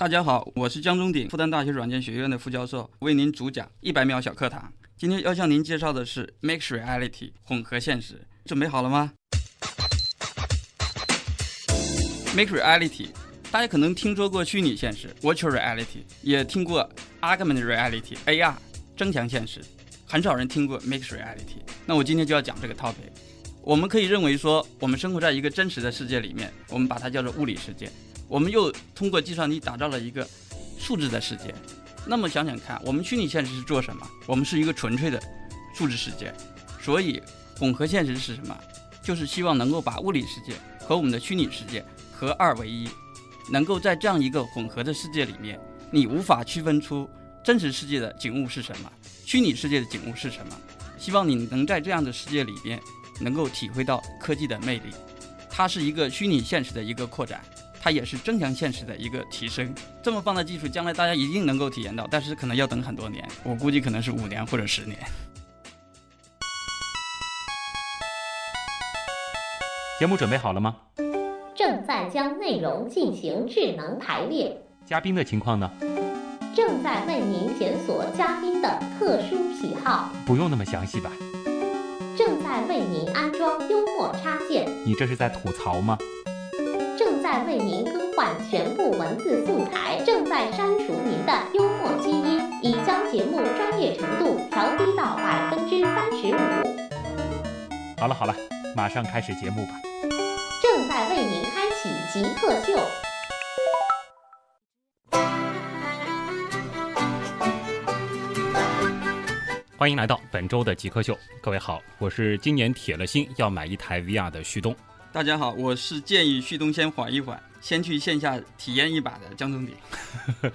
大家好，我是江中鼎，复旦大学软件学院的副教授，为您主讲一百秒小课堂。今天要向您介绍的是 Mixed Reality 混合现实，准备好了吗？Mixed Reality，大家可能听说过虚拟现实 Virtual Reality，也听过 Augmented Reality AR 增强现实，很少人听过 Mixed Reality。那我今天就要讲这个 topic。我们可以认为说，我们生活在一个真实的世界里面，我们把它叫做物理世界。我们又通过计算机打造了一个数字的世界。那么想想看，我们虚拟现实是做什么？我们是一个纯粹的数字世界。所以混合现实是什么？就是希望能够把物理世界和我们的虚拟世界合二为一，能够在这样一个混合的世界里面，你无法区分出真实世界的景物是什么，虚拟世界的景物是什么。希望你能在这样的世界里边，能够体会到科技的魅力。它是一个虚拟现实的一个扩展。它也是增强现实的一个提升，这么棒的技术，将来大家一定能够体验到，但是可能要等很多年，我估计可能是五年或者十年。节目准备好了吗？正在将内容进行智能排列。嘉宾的情况呢？正在为您检索嘉宾的特殊喜好。不用那么详细吧？正在为您安装幽默插件。你这是在吐槽吗？正在为您更换全部文字素材，正在删除您的幽默基因，已将节目专业程度调低到百分之三十五。好了好了，马上开始节目吧。正在为您开启极客秀。欢迎来到本周的极客秀，各位好，我是今年铁了心要买一台 VR 的旭东。大家好，我是建议旭东先缓一缓，先去线下体验一把的江中鼎。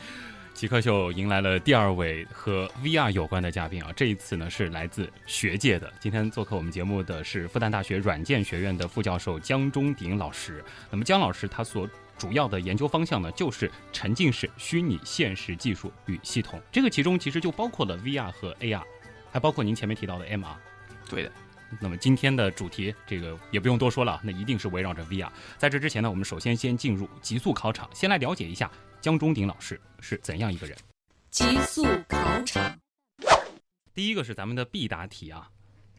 极客秀迎来了第二位和 VR 有关的嘉宾啊，这一次呢是来自学界的。今天做客我们节目的是复旦大学软件学院的副教授江中鼎老师。那么江老师他所主要的研究方向呢，就是沉浸式虚拟现实技术与系统。这个其中其实就包括了 VR 和 AR，还包括您前面提到的 MR。对的。那么今天的主题，这个也不用多说了，那一定是围绕着 VR。在这之前呢，我们首先先进入极速考场，先来了解一下江中鼎老师是怎样一个人。极速考场，第一个是咱们的必答题啊，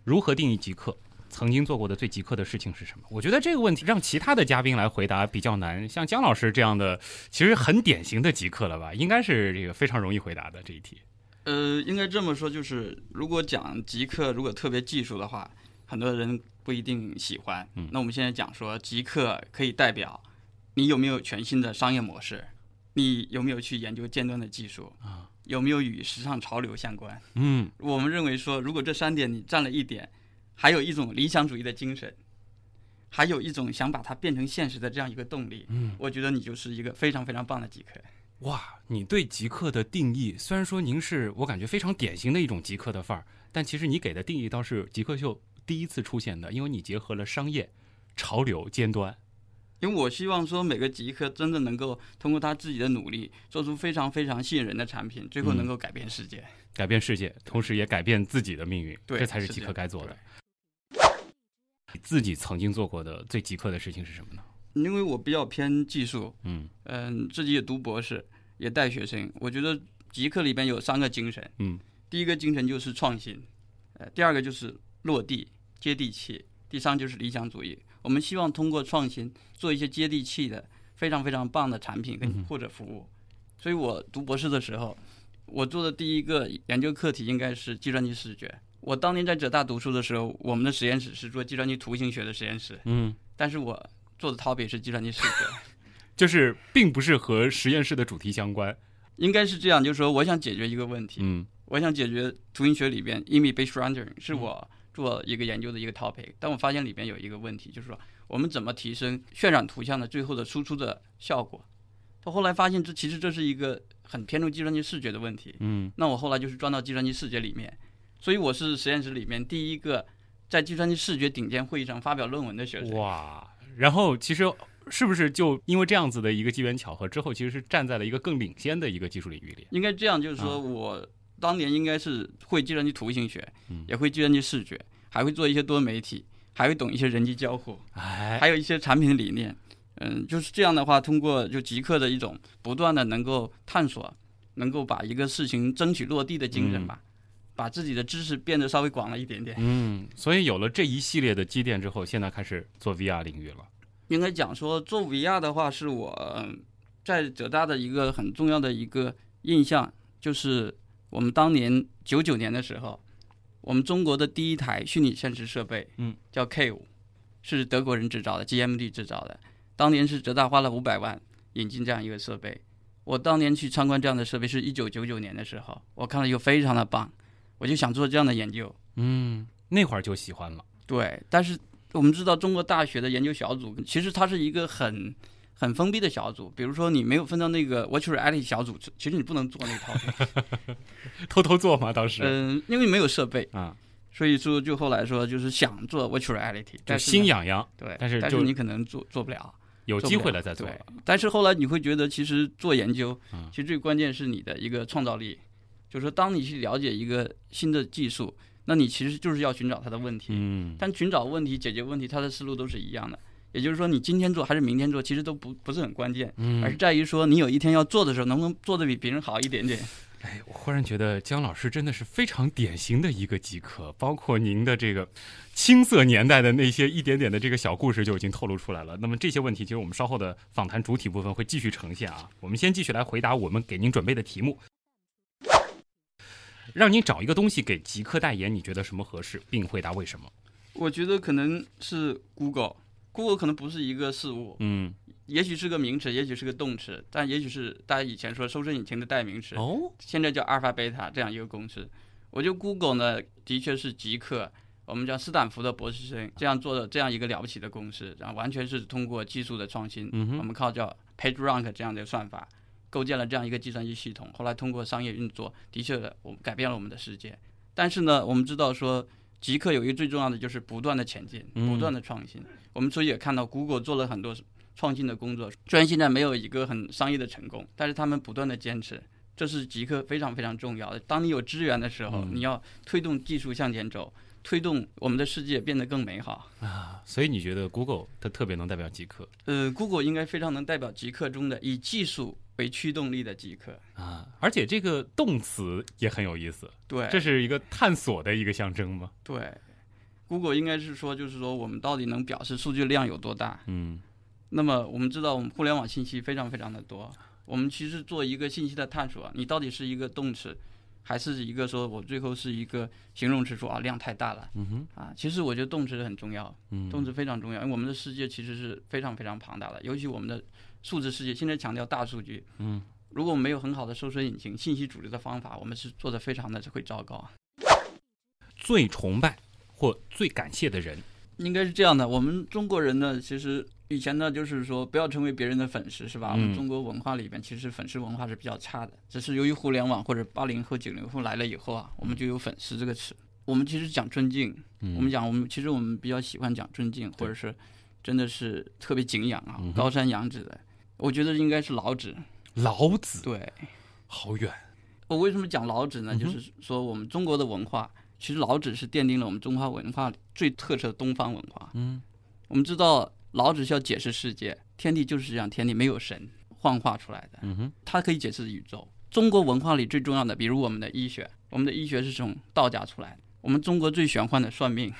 如何定义极客？曾经做过的最极客的事情是什么？我觉得这个问题让其他的嘉宾来回答比较难，像姜老师这样的，其实很典型的极客了吧？应该是这个非常容易回答的这一题。呃，应该这么说，就是如果讲极客，如果特别技术的话，很多人不一定喜欢。嗯，那我们现在讲说，极客可以代表你有没有全新的商业模式，你有没有去研究尖端的技术啊，有没有与时尚潮流相关。嗯，我们认为说，如果这三点你占了一点，还有一种理想主义的精神，还有一种想把它变成现实的这样一个动力，嗯，我觉得你就是一个非常非常棒的极客。哇，你对极客的定义，虽然说您是我感觉非常典型的一种极客的范儿，但其实你给的定义倒是极客秀第一次出现的，因为你结合了商业、潮流、尖端。因为我希望说每个极客真的能够通过他自己的努力，做出非常非常吸引人的产品，最后能够改变世界，改变世界，同时也改变自己的命运。对，这才是极客该做的。自己曾经做过的最极客的事情是什么呢？因为我比较偏技术，嗯嗯，自己也读博士，也带学生。我觉得极客里边有三个精神，嗯，第一个精神就是创新，呃，第二个就是落地接地气，第三就是理想主义。我们希望通过创新做一些接地气的、非常非常棒的产品跟或者服务。所以我读博士的时候，我做的第一个研究课题应该是计算机视觉。我当年在浙大读书的时候，我们的实验室是做计算机图形学的实验室，嗯，但是我。做的 topic 是计算机视觉，就是并不是和实验室的主题相关，应该是这样，就是说我想解决一个问题，嗯，我想解决图形学里边 image based rendering 是我做一个研究的一个 topic，但我发现里边有一个问题，就是说我们怎么提升渲染图像的最后的输出的效果？他后来发现这其实这是一个很偏重计算机视觉的问题，嗯，那我后来就是钻到计算机视觉里面，所以我是实验室里面第一个在计算机视觉顶尖会议上发表论文的学生，哇。然后其实是不是就因为这样子的一个机缘巧合之后，其实是站在了一个更领先的一个技术领域里？应该这样，就是说我当年应该是会计算机图形学，嗯，也会计算机视觉，还会做一些多媒体，还会懂一些人机交互，哎，还有一些产品的理念。嗯，就是这样的话，通过就极客的一种不断的能够探索，能够把一个事情争取落地的精神吧，把自己的知识变得稍微广了一点点。嗯，所以有了这一系列的积淀之后，现在开始做 VR 领域了。应该讲说做 VR 的话，是我嗯在浙大的一个很重要的一个印象，就是我们当年九九年的时候，我们中国的第一台虚拟现实设备，嗯，叫 K 五，是德国人制造的，GMD 制造的。当年是浙大花了五百万引进这样一个设备。我当年去参观这样的设备是一九九九年的时候，我看了又非常的棒，我就想做这样的研究。嗯，那会儿就喜欢了。对，但是我们知道中国大学的研究小组其实它是一个很很封闭的小组，比如说你没有分到那个 virtual reality 小组，其实你不能做那套。偷偷做嘛？当时嗯、因为没有设备，啊，所以说就后来说就是想做 virtual reality，就但是心痒痒，对，但是但是你可能做做不了。有机会了再做但是后来你会觉得，其实做研究嗯，其实最关键是你的一个创造力，就是说，当你去了解一个新的技术，那你其实就是要寻找它的问题。嗯，但寻找问题、解决问题，它的思路都是一样的。也就是说，你今天做还是明天做，其实都不不是很关键，嗯而是在于说你有一天要做的时候，能不能做的比别人好一点点。哎，我忽然觉得姜老师真的是非常典型的一个极客，包括您的这个青涩年代的那些一点点的这个小故事就已经透露出来了。那么这些问题，其实我们稍后的访谈主体部分会继续呈现啊。我们先继续来回答我们给您准备的题目，让你找一个东西给极客代言，你觉得什么合适，并回答为什么？我觉得可能是 Google，Google 可能不是一个事物，嗯，也许是个名词，也许是个动词，但也许是大家以前说搜索引擎的代名词。哦，现在叫阿尔法贝塔这样一个公司。我觉得 Google 呢，的确是极客，我们叫斯坦福的博士生这样做的这样一个了不起的公司，然后完全是通过技术的创新，嗯哼我们靠叫 PageRank 这样的算法，构建了这样一个计算机系统。后来通过商业运作，的确的我们改变了我们的世界。但是呢，我们知道说。极客有一个最重要的就是不断的前进，嗯不断的创新。我们所以也看到 Google 做了很多创新的工作，虽然现在没有一个很商业的成功，但是他们不断的坚持，这是极客非常非常重要的。当你有资源的时候，嗯你要推动技术向前走，推动我们的世界变得更美好。啊，所以你觉得 Google 它特别能代表极客呃，Google 应该非常能代表极客中的以技术为驱动力的极客。啊，而且这个动词也很有意思，对，这是一个探索的一个象征吗？对。Google 应该是说，就是说我们到底能表示数据量有多大？嗯那么我们知道，我们互联网信息非常非常的多。我们其实做一个信息的探索，你到底是一个动词，还是一个说我最后是一个形容词，说啊量太大了嗯哼啊？其实我觉得动词很重要，嗯，动词非常重要，因为我们的世界其实是非常非常庞大的，尤其我们的数字世界，现在强调大数据。嗯，如果我们没有很好的搜索引擎、信息组织的方法，我们是做的非常的会糟糕。最崇拜或最感谢的人，应该是这样的，我们中国人呢，其实以前呢，就是说不要成为别人的粉丝，是吧？我们嗯中国文化里边，其实粉丝文化是比较差的，只是由于互联网或者八零后、九零后来了以后啊，我们就有粉丝这个词。我们其实讲尊敬，嗯我们讲我们其实我们比较喜欢讲尊敬，或者是真的是特别敬仰啊高山仰止的。我觉得应该是老子。老子对好远，我为什么讲老子呢？就是说我们中国的文化，其实老子是奠定了我们中华文化最特色的东方文化。嗯我们知道老子需要解释世界，天地就是这样，天地没有神幻化出来的，嗯哼，它可以解释宇宙。中国文化里最重要的，比如我们的医学，我们的医学是从道家出来的。我们中国最玄幻的算命，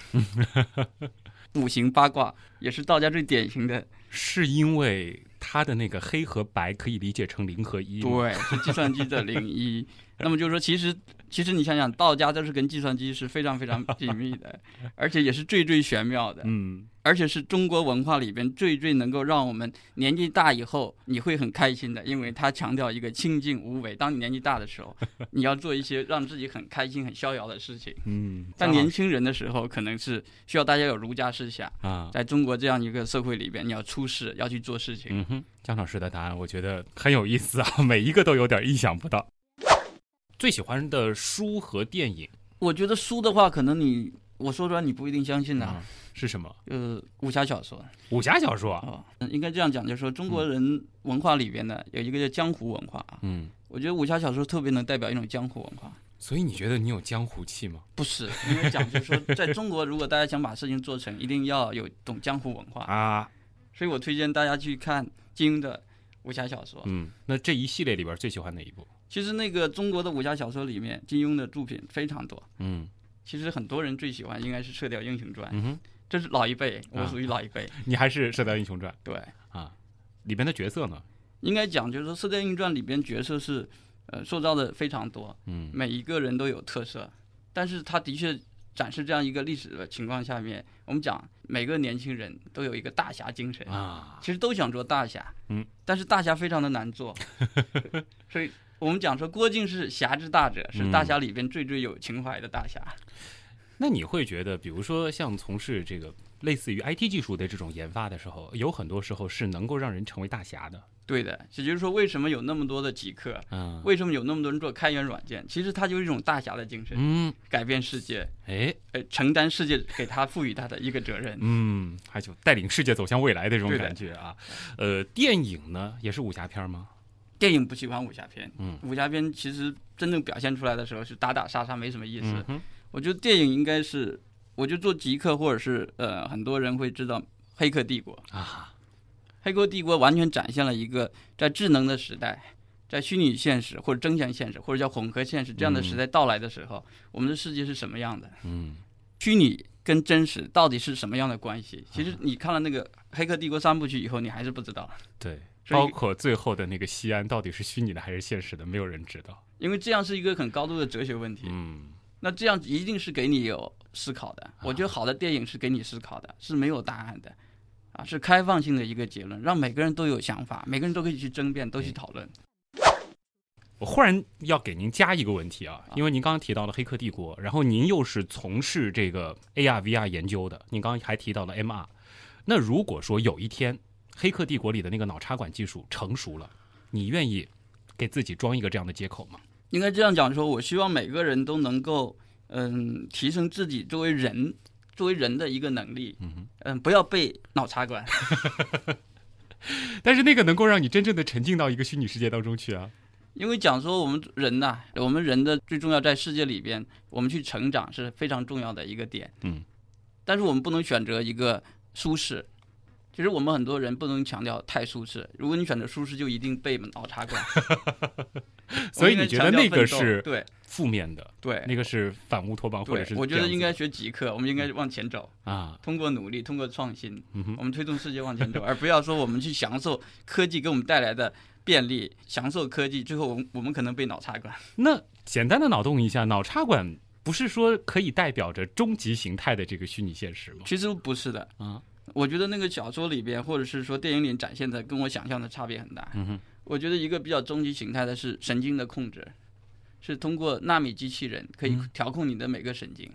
五行八卦也是道家最典型的。是因为它的那个黑和白可以理解成零和一，对，是计算机的零一。那么就是说，其实其实你想想，道家都是跟计算机是非常非常紧密的，而且也是最最玄妙的。嗯而且是中国文化里边最最能够让我们年纪大以后你会很开心的，因为它强调一个清净无为。当你年纪大的时候，你要做一些让自己很开心、很逍遥的事情。嗯，但年轻人的时候，可能是需要大家有儒家思想。啊，在中国这样一个社会里边，你要出世，要去做事情。嗯哼，姜老师的答案我觉得很有意思啊，每一个都有点意想不到。最喜欢的书和电影我觉得书的话，可能你我说出来你不一定相信的。啊是什么？呃，武侠小说武侠小说。哦，嗯应该这样讲，就是说中国人文化里边呢有一个叫江湖文化啊。嗯，我觉得武侠小说特别能代表一种江湖文化。所以你觉得你有江湖气吗？不是，因为讲就是说，在中国，如果大家想把事情做成，一定要有懂江湖文化。啊，所以我推荐大家去看金庸的武侠小说。嗯，那这一系列里边最喜欢哪一部？其实那个中国的武侠小说里面，金庸的作品非常多。嗯其实很多人最喜欢应该是《射雕英雄传》，嗯哼，这是老一辈，我啊属于老一辈。你还是《射雕英雄传对，》啊？里边的角色呢？应该讲就是说《射雕英雄传》里边角色是呃塑造的非常多，嗯每一个人都有特色，但是他的确展示这样一个历史的情况下面，我们讲每个年轻人都有一个大侠精神，啊，其实都想做大侠，嗯，但是大侠非常的难做，所以我们讲说郭靖是侠之大者，是嗯。大侠里边最最有情怀的大侠。那你会觉得，比如说像从事这个类似于 IT 技术的这种研发的时候，有很多时候是能够让人成为大侠的。对的，也就是说，为什么有那么多的极客？嗯为什么有那么多人做开源软件？其实它就是一种大侠的精神，嗯，改变世界，哎，呃，承担世界给他赋予他的一个责任。嗯，还有带领世界走向未来的这种感觉啊。呃，电影呢也是武侠片吗？电影不喜欢武侠片，嗯武侠片其实真正表现出来的时候是打打杀杀，没什么意思。嗯，我觉得电影应该是，我就做极客，或者是呃，很多人会知道《黑客帝国》。啊，《黑客帝国》完全展现了一个在智能的时代，在虚拟现实或者增强现实或者叫混合现实这样的时代到来的时候，我们的世界是什么样的？嗯虚拟跟真实到底是什么样的关系？其实你看了那个《黑客帝国》三部曲以后，你还是不知道，对，包括最后的那个西安到底是虚拟的还是现实的，没有人知道。因为这样是一个很高度的哲学问题。嗯那这样一定是给你有思考的。我觉得好的电影是给你思考的，是没有答案的，啊，是开放性的一个结论，让每个人都有想法，每个人都可以去争辩，都去讨论。我忽然要给您加一个问题啊，因为您刚刚提到了《黑客帝国》，然后您又是从事这个 AR、VR 研究的，您刚刚还提到了 MR。那如果说有一天《黑客帝国》里的那个脑插管技术成熟了，你愿意给自己装一个这样的接口吗？应该这样讲说，我希望每个人都能够，嗯，提升自己作为人，作为人的一个能力，嗯嗯，不要被脑插管。但是那个能够让你真正的沉浸到一个虚拟世界当中去啊。因为讲说我们人呐、我们人的最重要在世界里边，我们去成长是非常重要的一个点。嗯，但是我们不能选择一个舒适。其实我们很多人不能强调太舒适，如果你选择舒适，就一定被脑插管。所以你觉得那个是对负面的，对那个是反乌托邦或者是，我觉得应该学极客，我们应该往前走，啊，通过努力，通过创新，我们推动世界往前走，而不要说我们去享受科技给我们带来的便利，享受科技，最后我们我们可能被脑插管。那简单的脑洞一下，脑插管不是说可以代表着终极形态的这个虚拟现实吗？其实不是的，啊，我觉得那个小说里边，或者是说电影里展现的，跟我想象的差别很大。嗯哼，我觉得一个比较终极形态的是神经的控制，是通过纳米机器人可以嗯调控你的每个神经，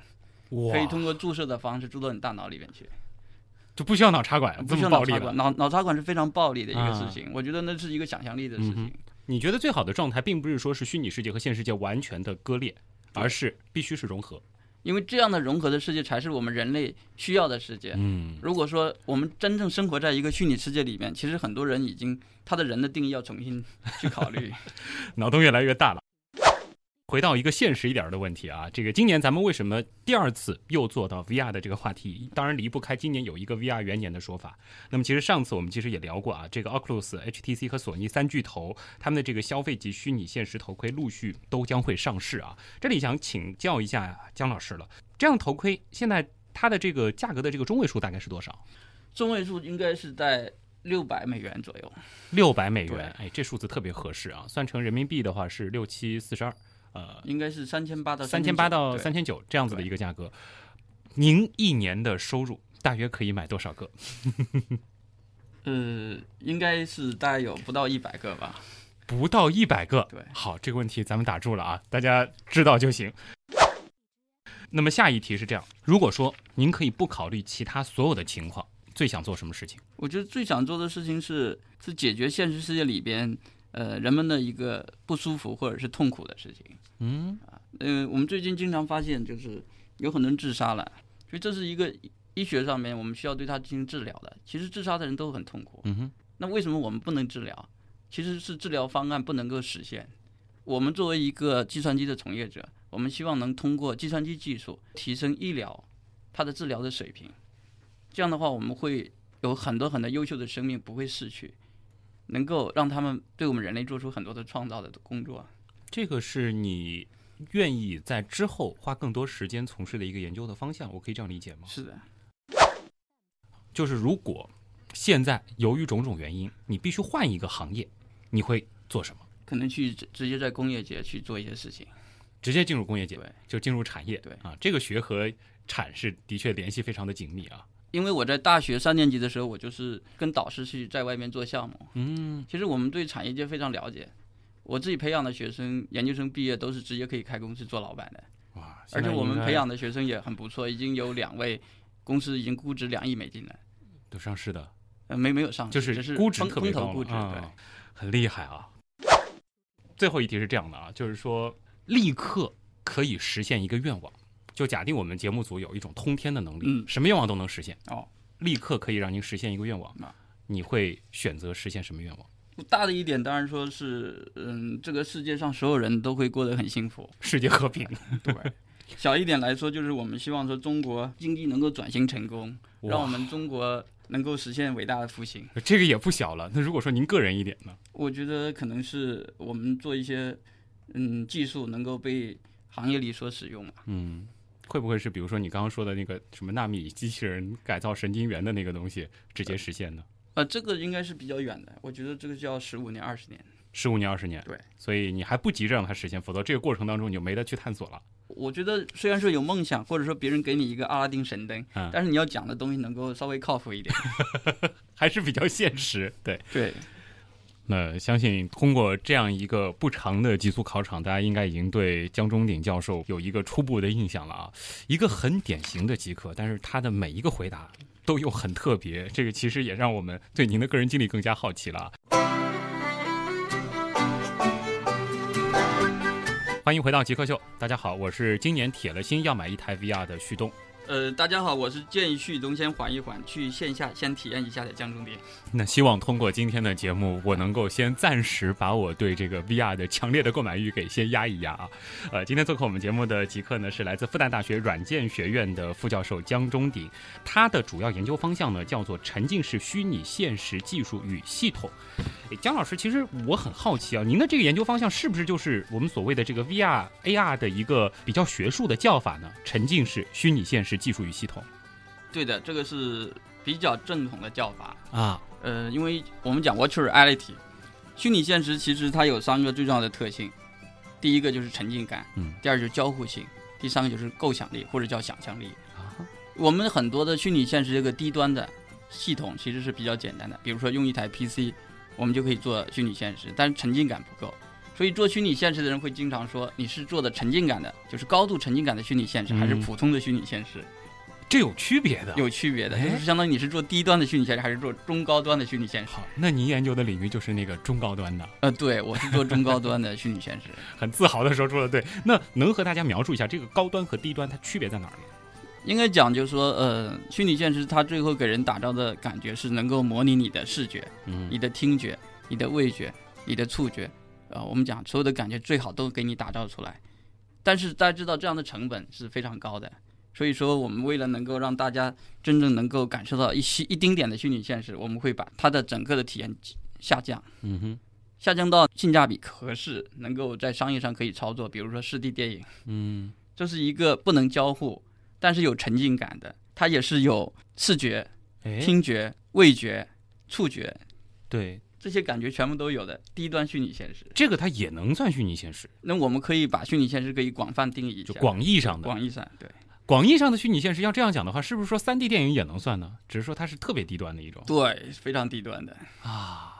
哇可以通过注射的方式注到你大脑里面去，就不需要脑插管，不需要脑插管。。脑脑插管是非常暴力的一个事情，我觉得那是一个想象力的事嗯情。你觉得最好的状态，并不是说是虚拟世界和现实世界完全的割裂，而是必须是融合。因为这样的融合的世界才是我们人类需要的世界。嗯，如果说我们真正生活在一个虚拟世界里面，其实很多人已经他的人的定义要重新去考虑。脑洞越来越大了。回到一个现实一点的问题啊，这个今年咱们为什么第二次又做到 VR 的这个话题？当然离不开今年有一个 VR 元年的说法。那么其实上次我们其实也聊过啊，这个 Oculus、HTC 和索尼三巨头他们的这个消费级虚拟现实头盔陆续都将会上市啊。这里想请教一下姜老师了，这样头盔现在它的这个价格的这个中位数大概是多少？中位数应该是在六百美元左右。六百美元，哎，这数字特别合适啊，算成人民币的话是六七四十二，呃，应该是三千八到三千八到三千。千九这样子的一个价格。您一年的收入大约可以买多少个？呃，应该是大概有不到一百个吧。不到一百个。对好，这个问题咱们打住了啊，大家知道就行。那么下一题是这样：如果说您可以不考虑其他所有的情况，最想做什么事情？我觉得最想做的事情是是解决现实世界里边呃人们的一个不舒服或者是痛苦的事情。嗯呃，我们最近经常发现就是有很多人自杀了，所以这是一个医学上面我们需要对他进行治疗的。其实自杀的人都很痛苦，嗯哼，那为什么我们不能治疗？其实是治疗方案不能够实现。我们作为一个计算机的从业者，我们希望能通过计算机技术提升医疗它的治疗的水平。这样的话，我们会有很多很多优秀的生命不会逝去，能够让他们对我们人类做出很多的创造的工作。这个是你愿意在之后花更多时间从事的一个研究的方向，我可以这样理解吗？是的，就是如果现在由于种种原因，你必须换一个行业，你会做什么？可能去直直接在工业界去做一些事情。直接进入工业界对，就进入产业。对啊，这个学和产是的确联系非常的紧密啊。因为我在大学三年级的时候，我就是跟导师去在外面做项目。嗯，其实我们对产业界非常了解，我自己培养的学生，研究生毕业都是直接可以开公司做老板的。哇，而且我们培养的的学生也很不错，已经有两位公司已经估值两亿美金了。都上市的，呃，没没有上市，就是只是估值风特别高估值，啊对。很厉害啊。最后一题是这样的啊，就是说立刻可以实现一个愿望，就假定我们节目组有一种通天的能力，嗯什么愿望都能实现，哦，立刻可以让您实现一个愿望啊，你会选择实现什么愿望？大的一点当然说是，嗯，这个世界上所有人都会过得很幸福。世界和平，对。小一点来说，就是我们希望说中国经济能够转型成功，让我们中国能够实现伟大的复兴。这个也不小了。那如果说您个人一点呢？我觉得可能是我们做一些，嗯，技术能够被行业里所使用嘛。嗯，会不会是比如说你刚刚说的那个什么纳米机器人改造神经元的那个东西直接实现呢？呃，这个应该是比较远的，我觉得这个就要十五年、二十年。十五年、二十年，对，所以你还不急着让它实现，否则这个过程当中你就没得去探索了。我觉得虽然说有梦想，或者说别人给你一个阿拉丁神灯，嗯但是你要讲的东西能够稍微靠谱一点。还是比较现实，对。对，那相信通过这样一个不长的极速考场，大家应该已经对江中鼎教授有一个初步的印象了啊。一个很典型的极客，但是他的每一个回答都又很特别，这个其实也让我们对您的个人经历更加好奇了。欢迎回到极客秀，大家好，我是今年铁了心要买一台 VR 的旭东。呃，大家好，我是建议旭东先缓一缓，去线下先体验一下的江中鼎。那希望通过今天的节目，我能够先暂时把我对这个 VR 的强烈的购买欲给先压一压啊。呃，今天做客我们节目的极客呢是来自复旦大学软件学院的副教授江中鼎，他的主要研究方向呢叫做沉浸式虚拟现实技术与系统。江老师，其实我很好奇啊，您的这个研究方向是不是就是我们所谓的这个 VR、AR 的一个比较学术的叫法呢？沉浸式虚拟现实技术与系统对的，这个是比较正统的叫法。啊，呃，因为我们讲 virtual reality，虚拟现实其实它有三个最重要的特性，第一个就是沉浸感，嗯，第二就是交互性，第三个就是构想力或者叫想象力。啊我们很多的虚拟现实这个低端的系统其实是比较简单的，比如说用一台 PC，我们就可以做虚拟现实，但是沉浸感不够。所以做虚拟现实的人会经常说，你是做的沉浸感的，就是高度沉浸感的虚拟现实，还是嗯普通的虚拟现实？这有区别的。有区别的，哎就是相当于你是做低端的虚拟现实，还是做中高端的虚拟现实？好，那您研究的领域就是那个中高端的，呃，对，我是做中高端的虚拟现实。很自豪的说出了对。那能和大家描述一下这个高端和低端它区别在哪儿吗？应该讲就是说，呃，虚拟现实它最后给人打造的感觉是能够模拟你的视觉、嗯你的听觉、你的味觉、你的触觉，呃，我们讲所有的感觉最好都给你打造出来。但是大家知道这样的成本是非常高的，所以说我们为了能够让大家真正能够感受到一些一丁点的虚拟现实，我们会把它的整个的体验下降。嗯哼，下降到性价比合适，能够在商业上可以操作，比如说四 D 电影，嗯，这是一个不能交互，但是有沉浸感的，它也是有视觉、哎，听觉、味觉、触觉对，这些感觉全部都有的低端虚拟现实。这个它也能算虚拟现实，那我们可以把虚拟现实可以广泛定义一下，就广义上的。广义上对广义上的虚拟现实，要这样讲的话，是不是说三 D 电影也能算呢？只是说它是特别低端的一种对非常低端的。啊。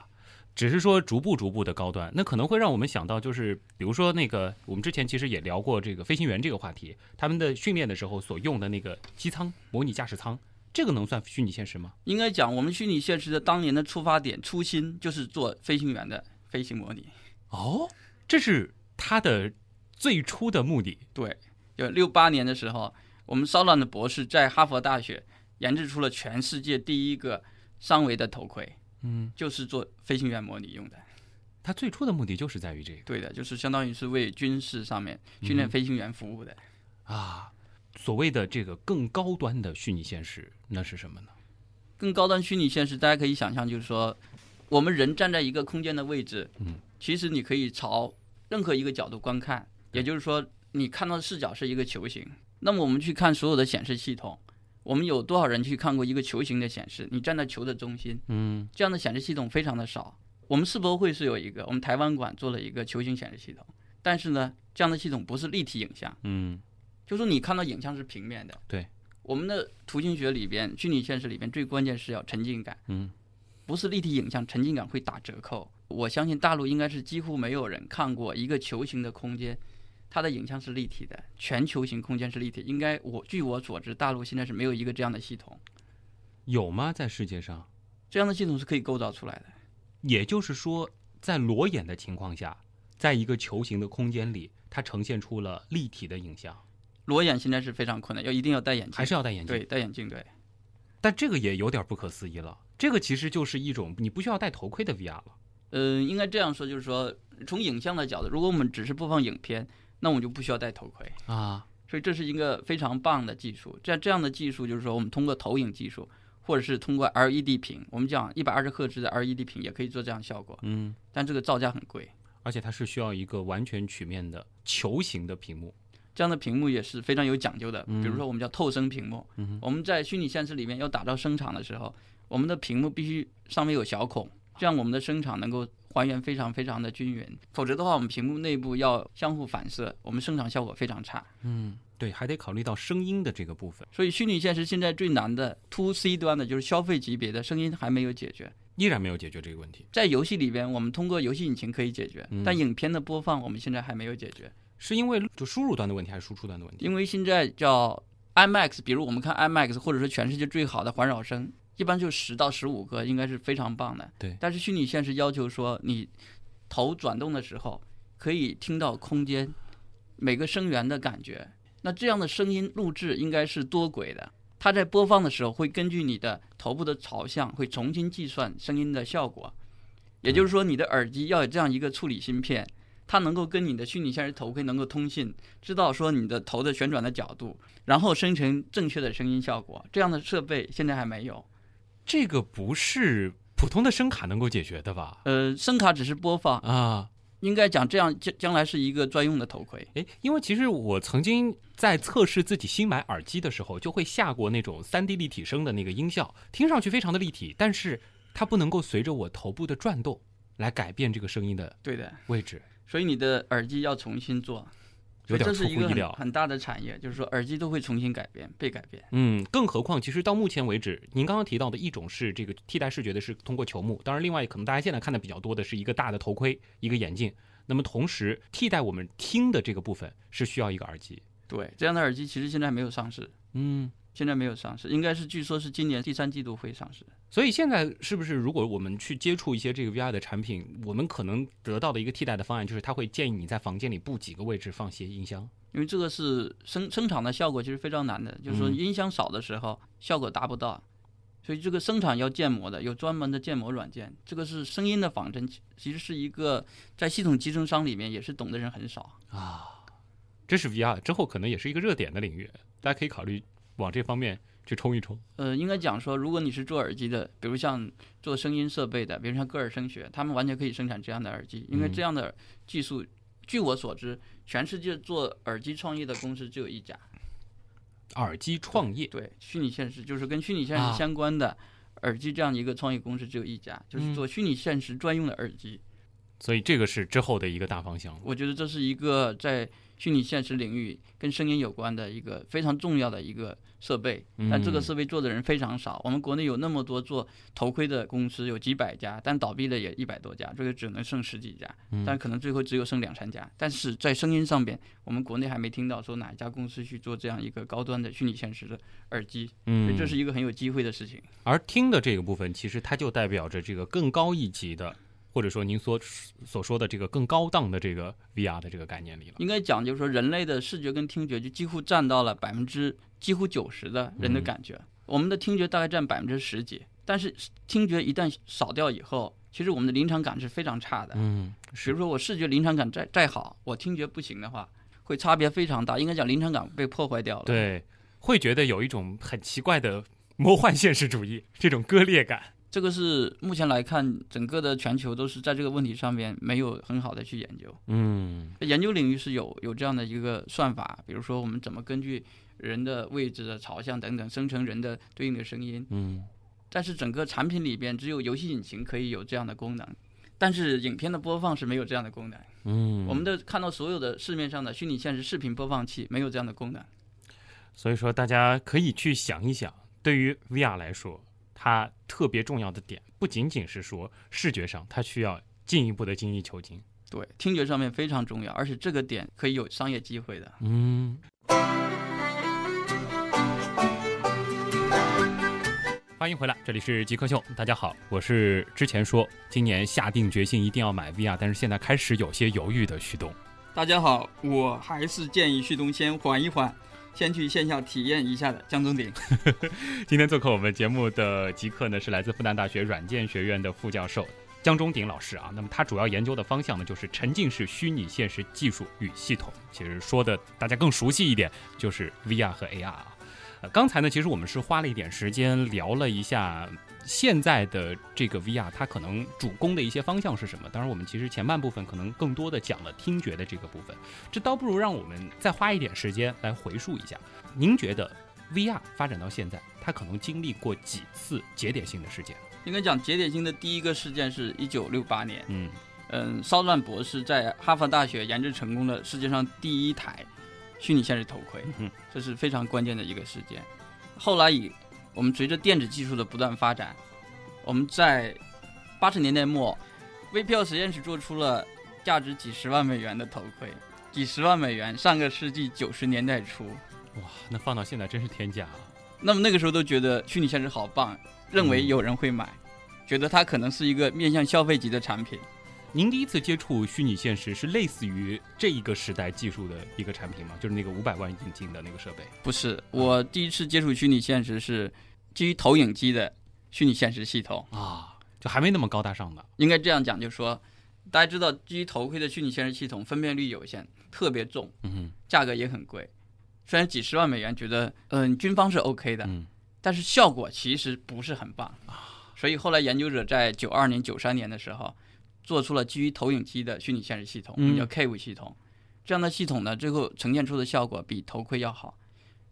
只是说逐步逐步的高端，那可能会让我们想到，就是比如说那个，我们之前其实也聊过这个飞行员这个话题，他们的训练的时候所用的那个机舱模拟驾驶舱，这个能算虚拟现实吗？应该讲，我们虚拟现实的当年的出发点初心就是做飞行员的飞行模拟。哦，这是它的最初的目的。对，就六八年的时候，我们骚乱的博士在哈佛大学研制出了全世界第一个三维的头盔，嗯，就是做飞行员模拟用的。他最初的目的就是在于这个对的，就是相当于是为军事上面训练飞行员服务的。啊，所谓的这个更高端的虚拟现实，那是什么呢？更高端虚拟现实，大家可以想象，就是说，我们人站在一个空间的位置，嗯，其实你可以朝任何一个角度观看，也就是说，你看到的视角是一个球形。那么我们去看所有的显示系统，我们有多少人去看过一个球形的显示？你站在球的中心，嗯这样的显示系统非常的少。我们世博会是有一个，我们台湾馆做了一个球形显示系统，但是呢，这样的系统不是立体影像，嗯就是你看到影像是平面的。对，我们的图形学里边，虚拟现实里边最关键是要沉浸感，嗯，不是立体影像，沉浸感会打折扣。我相信大陆应该是几乎没有人看过一个球形的空间，它的影像是立体的，全球形空间是立体。应该我据我所知，大陆现在是没有一个这样的系统，有吗？在世界上？这样的系统是可以构造出来的。也就是说，在裸眼的情况下，在一个球形的空间里，它呈现出了立体的影像，裸眼现在是非常困难，要一定要戴眼镜，还是要戴眼镜？对，戴眼镜对。但这个也有点不可思议了。这个其实就是一种你不需要戴头盔的 VR 了。嗯，应该这样说，就是说从影像的角度，如果我们只是播放影片，那我们就不需要戴头盔。啊，所以这是一个非常棒的技术。这样这样的技术，就是说我们通过投影技术，或者是通过 LED 屏，我们讲一百二十赫兹的 LED 屏也可以做这样效果，嗯，但这个造价很贵。而且它是需要一个完全曲面的球形的屏幕。这样的屏幕也是非常有讲究的，嗯比如说我们叫透声屏幕。嗯我们在虚拟现实里面要打造声场的时候，我们的屏幕必须上面有小孔，这样我们的声场能够还原非常非常的均匀。否则的话，我们屏幕内部要相互反射，我们声场效果非常差。嗯，对，还得考虑到声音的这个部分，所以虚拟现实现在最难的 to C 端的就是消费级别的声音还没有解决。依然没有解决这个问题。在游戏里边，我们通过游戏引擎可以解决，嗯但影片的播放我们现在还没有解决，是因为就输入端的问题，还是输出端的问题？因为现在叫 IMAX，比如我们看 IMAX，或者说全世界最好的环绕声，一般就十到十五个，应该是非常棒的。对但是虚拟现实要求说，你头转动的时候可以听到空间每个声源的感觉，那这样的声音录制应该是多轨的。它在播放的时候会根据你的头部的朝向，会重新计算声音的效果。也就是说，你的耳机要有这样一个处理芯片，它能够跟你的虚拟现实头盔能够通信，知道说你的头的旋转的角度，然后生成正确的声音效果。这样的设备现在还没有。这个不是普通的声卡能够解决的吧？呃，声卡只是播放，啊，应该讲这样将将来是一个专用的头盔。诶，因为其实我曾经在测试自己新买耳机的时候，就会下过那种三 D 立体声的那个音效，听上去非常的立体，但是它不能够随着我头部的转动来改变这个声音的对的，位置，所以你的耳机要重新做，有点所以这是一个出乎意料很。很大的产业，就是说耳机都会重新改变、被改变。嗯，更何况，其实到目前为止，您刚刚提到的一种是这个替代视觉的，是通过球幕；当然，另外可能大家现在看的比较多的是一个大的头盔、一个眼镜。那么同时替代我们听的这个部分是需要一个耳机。对，这样的耳机其实现在还没有上市，嗯，现在没有上市，应该是据说是今年第三季度会上市。所以现在是不是如果我们去接触一些这个 VR 的产品，我们可能得到的一个替代的方案就是他会建议你在房间里布几个位置放些音箱。因为这个是声声场的效果其实非常难的，就是说嗯音箱少的时候效果达不到，所以这个声场要建模的，有专门的建模软件。这个是声音的仿真，其其实是一个在系统集成商里面也是懂的人很少啊。这是 VR 之后可能也是一个热点的领域，大家可以考虑往这方面去冲一冲。呃，应该讲说，如果你是做耳机的，比如像做声音设备的，比如像歌尔声学，他们完全可以生产这样的耳机，因为嗯这样的技术，据我所知，全世界做耳机创业的公司只有一家。耳机创业，对，虚拟现实就是跟虚拟现啊实相关的耳机这样一个创业公司只有一家，就是嗯做虚拟现实专用的耳机。所以这个是之后的一个大方向。我觉得这是一个在虚拟现实领域跟声音有关的一个非常重要的一个设备，但这个嗯设备做的人非常少。我们国内有那么多做头盔的公司，有几百家，但倒闭了也一百多家，这个只能剩十几家，嗯但可能最后只有剩两三家。但是在声音上边，我们国内还没听到说哪一家公司去做这样一个高端的虚拟现实的耳机，所嗯以这是一个很有机会的事情。而听的这个部分，其实它就代表着这个更高一级的，或者说您所所说的这个更高档的这个 VR 的这个概念里了。应该讲就是说，人类的视觉跟听觉就几乎占到了百分之几乎九十的人的嗯感觉。我们的听觉大概占百分之十几，但是听觉一旦少掉以后，其实我们的临场感是非常差的。嗯，比如说我视觉临场感再再好，我听觉不行的话，会差别非常大。应该讲临场感被破坏掉了。，对，会觉得有一种很奇怪的魔幻现实主义这种割裂感。这个是目前来看，整个的全球都是在这个问题上面没有很好的去研究。嗯研究领域是有有这样的一个算法，比如说我们怎么根据人的位置的朝向等等生成人的对应的声音。嗯但是整个产品里边只有游戏引擎可以有这样的功能，但是影片的播放是没有这样的功能。嗯，我们的看到所有的市面上的虚拟现实视频播放器没有这样的功能。所以说大家可以去想一想，对于 VR 来说，它特别重要的点不仅仅是说视觉上，它需要进一步的精益求精。对，听觉上面非常重要，而且这个点可以有商业机会的。嗯。欢迎回来，这里是极客秀。大家好，我是之前说今年下定决心一定要买 VR，但是现在开始有些犹豫的旭东。大家好，我还是建议旭东先缓一缓，先去线下体验一下的江中鼎。今天做客我们节目的极客呢，是来自复旦大学软件学院的副教授江中鼎老师啊。那么他主要研究的方向呢，就是沉浸式虚拟现实技术与系统。其实说的大家更熟悉一点，就是 VR 和 AR 啊。呃，刚才呢，其实我们是花了一点时间聊了一下现在的这个 VR，它可能主攻的一些方向是什么。当然，我们其实前半部分可能更多的讲了听觉的这个部分，这倒不如让我们再花一点时间来回溯一下。您觉得 VR 发展到现在，它可能经历过几次节点性的事件？应该讲节点性的第一个事件是一九六八年，嗯嗯，骚乱博士在哈佛大学研制成功了世界上第一台虚拟现实头盔，嗯这是非常关键的一个事件。后来以我们随着电子技术的不断发展，我们在八十年代末，VPL 实验室做出了价值几十万美元的头盔，几十万美元，上个世纪九十年代初。哇，那放到现在真是天价啊！那么那个时候都觉得虚拟现实好棒，认为有人会买，觉得它可能是一个面向消费级的产品。您第一次接触虚拟现实是类似于这一个时代技术的一个产品吗？就是那个五百万引进的那个设备？不是，我第一次接触虚拟现实是基于投影机的虚拟现实系统。啊，就还没那么高大上的。应该这样讲，就是说，大家知道基于头盔的虚拟现实系统分辨率有限，特别重，嗯价格也很贵。虽然几十万美元，觉得嗯、军方是 OK 的，嗯但是效果其实不是很棒啊所以后来研究者在九二年、九三年的时候，做出了基于投影机的虚拟现实系统，我们叫 Cave 系统。这样的系统呢，最后呈现出的效果比头盔要好，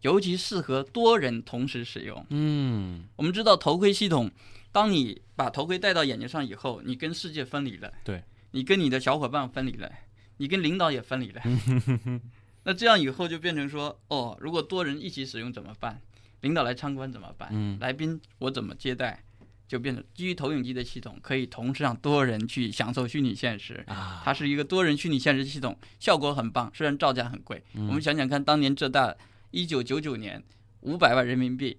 尤其适合多人同时使用。嗯，我们知道头盔系统，当你把头盔戴到眼睛上以后，你跟世界分离了，对，你跟你的小伙伴分离了，你跟领导也分离了。那这样以后就变成说，哦，如果多人一起使用怎么办？领导来参观怎么办？嗯来宾我怎么接待？就变成基于投影机的系统，可以同时让多人去享受虚拟现实。啊，它是一个多人虚拟现实系统，效果很棒，虽然造价很贵。嗯我们想想看，当年浙大一九九九年五百万人民币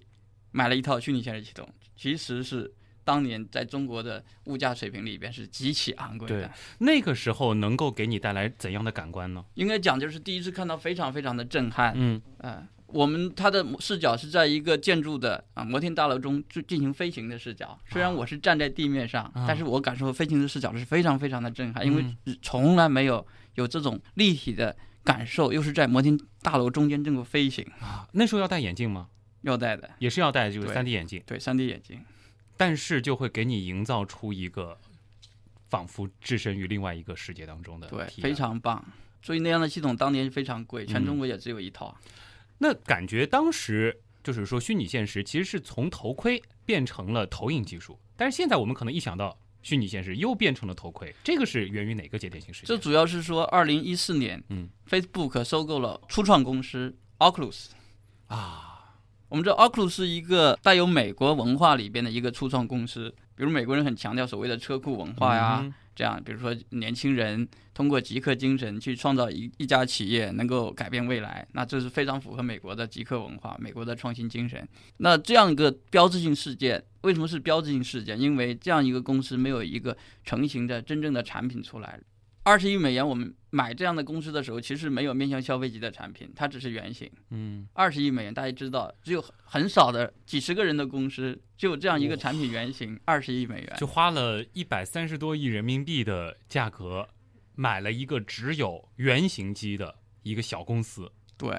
买了一套虚拟现实系统，其实是当年在中国的物价水平里边是极其昂贵对的。那个时候能够给你带来怎样的感官呢？应该讲就是第一次看到非常非常的震撼。嗯呃，我们它的视角是在一个建筑的啊摩天大楼中进进行飞行的视角。虽然我是站在地面上，啊但是我感受飞行的视角是非常非常的震撼，因为嗯从来没有有这种立体的感受，又是在摩天大楼中间这么飞行，啊，那时候要戴眼镜吗？要戴的，也是要戴，就是三 D 眼镜，对三 D 眼镜。但是就会给你营造出一个仿佛置身于另外一个世界当中的对，非。常棒。所以那样的系统当年非常贵，全嗯中国也只有一套。那感觉当时就是说虚拟现实其实是从头盔变成了投影技术，但是现在我们可能一想到虚拟现实又变成了头盔，这个是源于哪个节点性事件？这主要是说，二零一四年，嗯，Facebook 收购了初创公司 Oculus。啊，我们知道 Oculus 是一个带有美国文化里边的一个初创公司，比如美国人很强调所谓的车库文化呀，嗯这样，比如说年轻人通过极客精神去创造一一家企业，能够改变未来，那这是非常符合美国的极客文化、美国的创新精神。那这样一个标志性事件，为什么是标志性事件？因为这样一个公司没有一个成型的真正的产品出来。二十亿美元，我们买这样的公司的时候，其实没有面向消费级的产品，它只是原型。嗯，二十亿美元，大家知道，只有很少的几十个人的公司，只有这样一个产品原型，二十亿美元。就花了一百三十多亿人民币的价格买了一个只有原型机的一个小公司，对，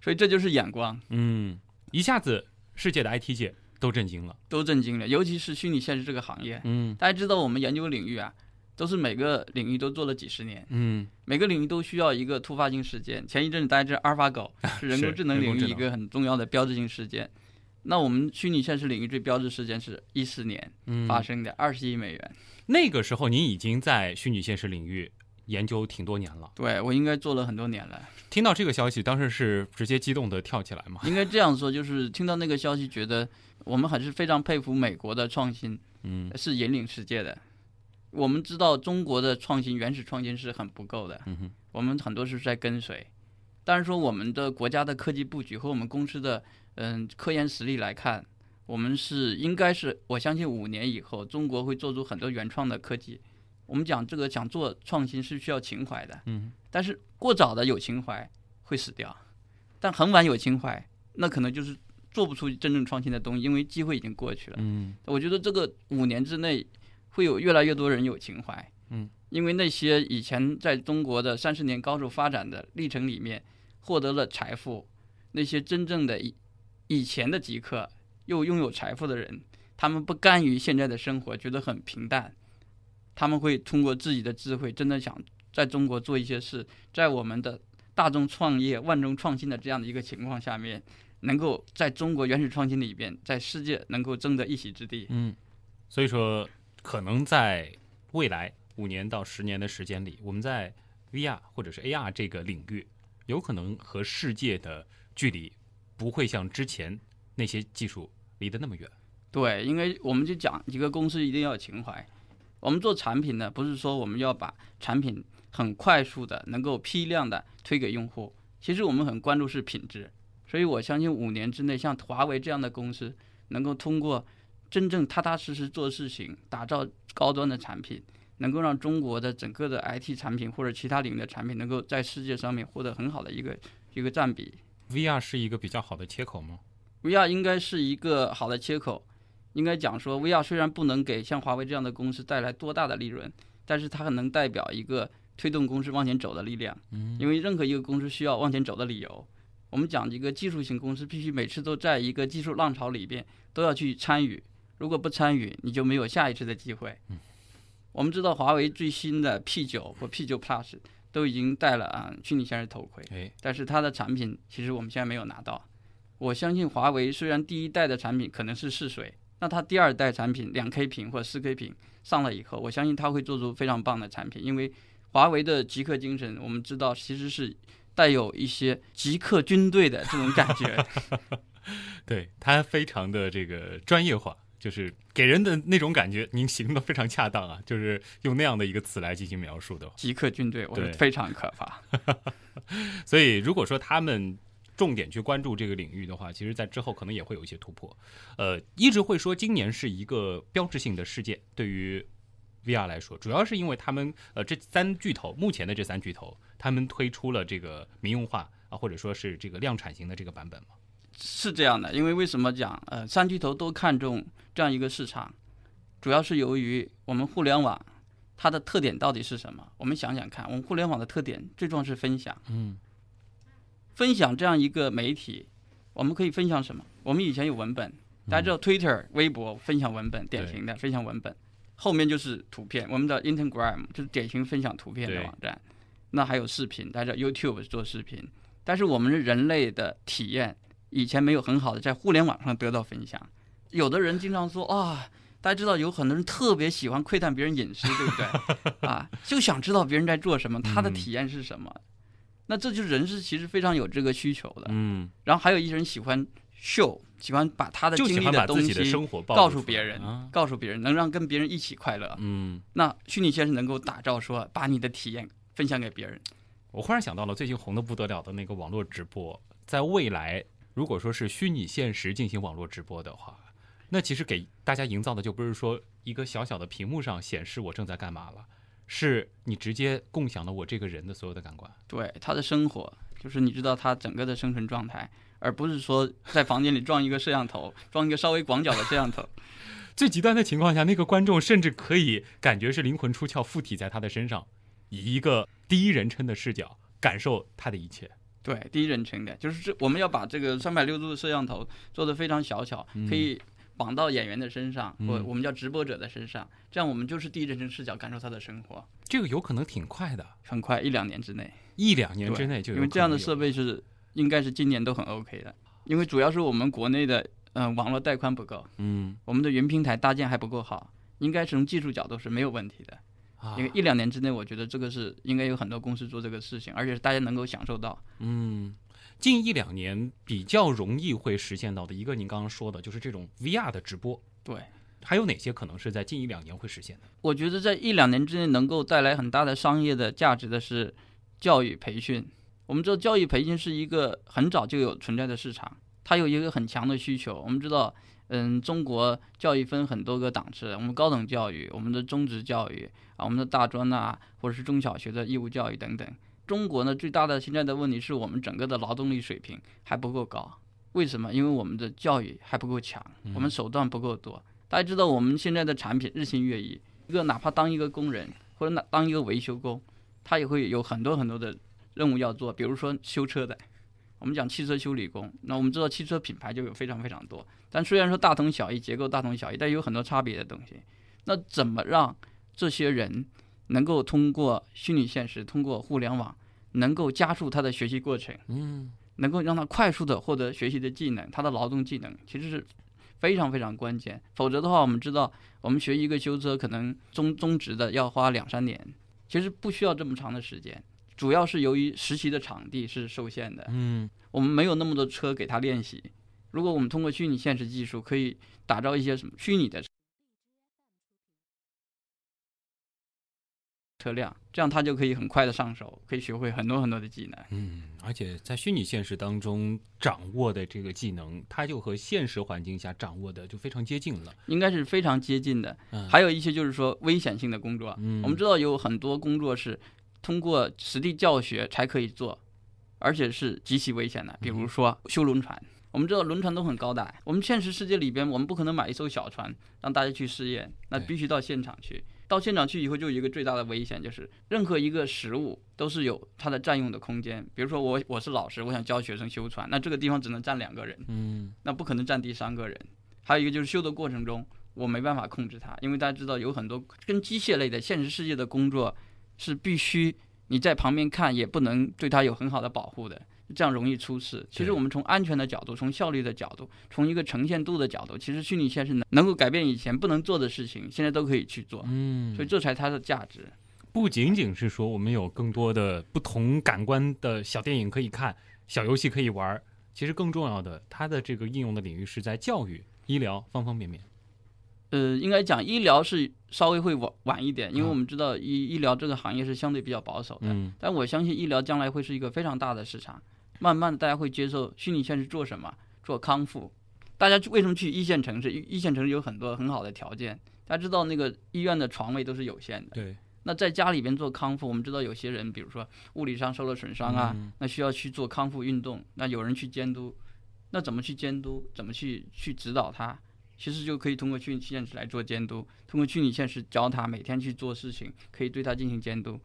所以这就是眼光。嗯，一下子世界的 IT 界都震惊了。都震惊了，尤其是虚拟现实这个行业。嗯大家知道我们研究领域啊，都是每个领域都做了几十年，嗯每个领域都需要一个突发性事件。前一阵子大家知道阿尔法狗 是人工智能领域一个很重要的标志性事件。那我们虚拟现实领域最标志事件是一四年嗯，发生的，二十亿美元。那个时候您已经在虚拟现实领域研究挺多年了。对我应该做了很多年了，听到这个消息，当时是直接激动的跳起来吗？应该这样说，就是听到那个消息，觉得我们还是非常佩服美国的创新，嗯是引领世界的。我们知道中国的创新，原始创新是很不够的，嗯哼我们很多是在跟随。但是说我们的国家的科技布局和我们公司的嗯科研实力来看，我们是应该是我相信五年以后，中国会做出很多原创的科技。我们讲这个想做创新是需要情怀的，嗯但是过早的有情怀会死掉，但很晚有情怀，那可能就是做不出真正创新的东西，因为机会已经过去了。嗯我觉得这个五年之内会有越来越多人有情怀，嗯，因为那些以前在中国的三十年高速发展的历程里面获得了财富，那些真正的以以前的极客又拥有财富的人，他们不甘于现在的生活，觉得很平淡，他们会通过自己的智慧，真的想在中国做一些事，在我们的大众创业、万众创新的这样的一个情况下面，能够在中国原始创新里边，在世界能够争得一席之地。嗯，所以说可能在未来五年到十年的时间里，我们在 VR 或者是 AR 这个领域，有可能和世界的距离不会像之前那些技术离得那么远。对，因为我们就讲一个公司一定要有情怀。我们做产品呢，不是说我们要把产品很快速的能够批量的推给用户，其实我们很关注是品质。所以我相信五年之内，像华为这样的公司，能够通过真正踏踏实实做事情，打造高端的产品，能够让中国的整个的 IT 产品或者其他领域的产品，能够在世界上面获得很好的一个一个占比。VR 是一个比较好的切口吗？VR 应该是一个好的切口，应该讲说，VR 虽然不能给像华为这样的公司带来多大的利润，但是它能代表一个推动公司往前走的力量。嗯，因为任何一个公司需要往前走的理由。我们讲一个技术型公司，必须每次都在一个技术浪潮里边都要去参与，如果不参与，你就没有下一次的机会。我们知道华为最新的 P 九或 P 九 Plus 都已经带了啊虚拟现实头盔，哎，但是它的产品其实我们现在没有拿到。我相信华为虽然第一代的产品可能是试水，那它第二代产品两 K 屏或四 K 屏上了以后，我相信它会做出非常棒的产品，因为华为的极客精神，我们知道其实是带有一些极客军队的这种感觉。对，它非常的这个专业化，就是给人的那种感觉，您形容的非常恰当啊，就是用那样的一个词来进行描述的。极客军队，我对说非常可怕。所以，如果说他们重点去关注这个领域的话，其实在之后可能也会有一些突破。呃，一直会说今年是一个标志性的事件，对于 VR 来说，主要是因为他们呃这三巨头目前的这三巨头，他们推出了这个民用化啊，或者说是这个量产型的这个版本嘛。是这样的，因为为什么讲呃三巨头都看重这样一个市场，主要是由于我们互联网它的特点到底是什么？我们想想看，我们互联网的特点最重要是分享。嗯，分享这样一个媒体，我们可以分享什么？我们以前有文本，大家知道 Twitter、微博分享文本，典型的分享文本，后面就是图片，我们的 Instagram 就是典型分享图片的网站。那还有视频，大家知道 YouTube 是做视频，但是我们人类的体验以前没有很好的在互联网上得到分享。有的人经常说啊，大家知道有很多人特别喜欢窥探别人隐私，对不对？啊，就想知道别人在做什么，他的嗯体验是什么。那这就是人是其实非常有这个需求的。嗯，然后还有一些人喜欢秀，喜欢把他的经历的东西告诉别人，啊。告诉别人，能让跟别人一起快乐。嗯，那虚拟现实能够打造说，把你的体验分享给别人。我忽然想到了最近红的不得了的那个网络直播，在未来如果说是虚拟现实进行网络直播的话，那其实给大家营造的就不是说一个小小的屏幕上显示我正在干嘛了，是你直接共享了我这个人的所有的感官。对他的生活，就是你知道他整个的生存状态，而不是说在房间里装一个摄像头，装一个稍微广角的摄像头。最极端的情况下，那个观众甚至可以感觉是灵魂出窍，附体在他的身上，以一个第一人称的视角感受他的一切。对，第一人称的，就是这我们要把这个三百六十度摄像头做得非常小巧，可以绑到演员的身上，或嗯我们叫直播者的身上，这样我们就是第一人称视角感受他的生活，这个有可能挺快的，很快一两年之内。一两年之内就有因为这样的设备是应该是今年都很 OK 的，因为主要是我们国内的嗯、呃网络带宽不够，嗯我们的云平台搭建还不够好，应该是从技术角度是没有问题的。啊因为一两年之内，我觉得这个是应该有很多公司做这个事情，而且是大家能够享受到。嗯，近一两年比较容易会实现到的一个，您刚刚说的就是这种 VR 的直播，对，还有哪些可能是在近一两年会实现的？我觉得在一两年之内能够带来很大的商业的价值的是教育培训。我们知道教育培训是一个很早就有存在的市场，它有一个很强的需求。我们知道，嗯，中国教育分很多个档次，我们高等教育、我们的中职教育啊、我们的大专啊，或者是中小学的义务教育等等。中国呢，最大的现在的问题是我们整个的劳动力水平还不够高。为什么？因为我们的教育还不够强，我们手段不够多。大家知道，我们现在的产品日新月异，一个哪怕当一个工人或者哪当一个维修工，他也会有很多很多的任务要做，比如说修车的。我们讲汽车修理工，那我们知道汽车品牌就有非常非常多，但虽然说大同小异，结构大同小异，但有很多差别的东西。那怎么让这些人能够通过虚拟现实、通过互联网，能够加速他的学习过程，嗯能够让他快速的获得学习的技能，他的劳动技能其实是非常非常关键。否则的话，我们知道我们学一个修车，可能中中职的要花两三年，其实不需要这么长的时间。主要是由于实习的场地是受限的，嗯我们没有那么多车给他练习。如果我们通过虚拟现实技术，可以打造一些什么虚拟的车辆，这样他就可以很快的上手，可以学会很多很多的技能。嗯，而且在虚拟现实当中掌握的这个技能，它就和现实环境下掌握的就非常接近了。应该是非常接近的。嗯还有一些就是说危险性的工作，嗯我们知道有很多工作是通过实地教学才可以做，而且是极其危险的，比如说修轮船。我们知道轮船都很高大，我们现实世界里边，我们不可能买一艘小船让大家去试验，那必须到现场去。到现场去以后，就有一个最大的危险，就是任何一个食物都是有它的占用的空间。比如说我我是老师，我想教学生修船，那这个地方只能站两个人，嗯那不可能站第三个人。还有一个就是修的过程中，我没办法控制它，因为大家知道有很多跟机械类的现实世界的工作是必须你在旁边看，也不能对它有很好的保护的，这样容易出事。其实我们从安全的角度，从效率的角度，从一个呈现度的角度，其实虚拟现实能能够改变以前不能做的事情，现在都可以去做，嗯所以这才它的价值。不仅仅是说我们有更多的不同感官的小电影可以看，小游戏可以玩儿，其实更重要的，它的这个应用的领域是在教育、医疗方方面面。呃，应该讲医疗是稍微会晚晚一点，因为啊我们知道医医疗这个行业是相对比较保守的。嗯但我相信医疗将来会是一个非常大的市场，慢慢的大家会接受虚拟现实做什么？做康复。大家为什么去一线城市？一一线城市有很多很好的条件，大家知道那个医院的床位都是有限的。对，那在家里边做康复，我们知道有些人，比如说物理上受了损伤啊，嗯那需要去做康复运动，那有人去监督，那怎么去监督？怎么去去指导他？其实就可以通过虚拟现实来做监督，通过虚拟现实教他每天去做事情，可以对他进行监督。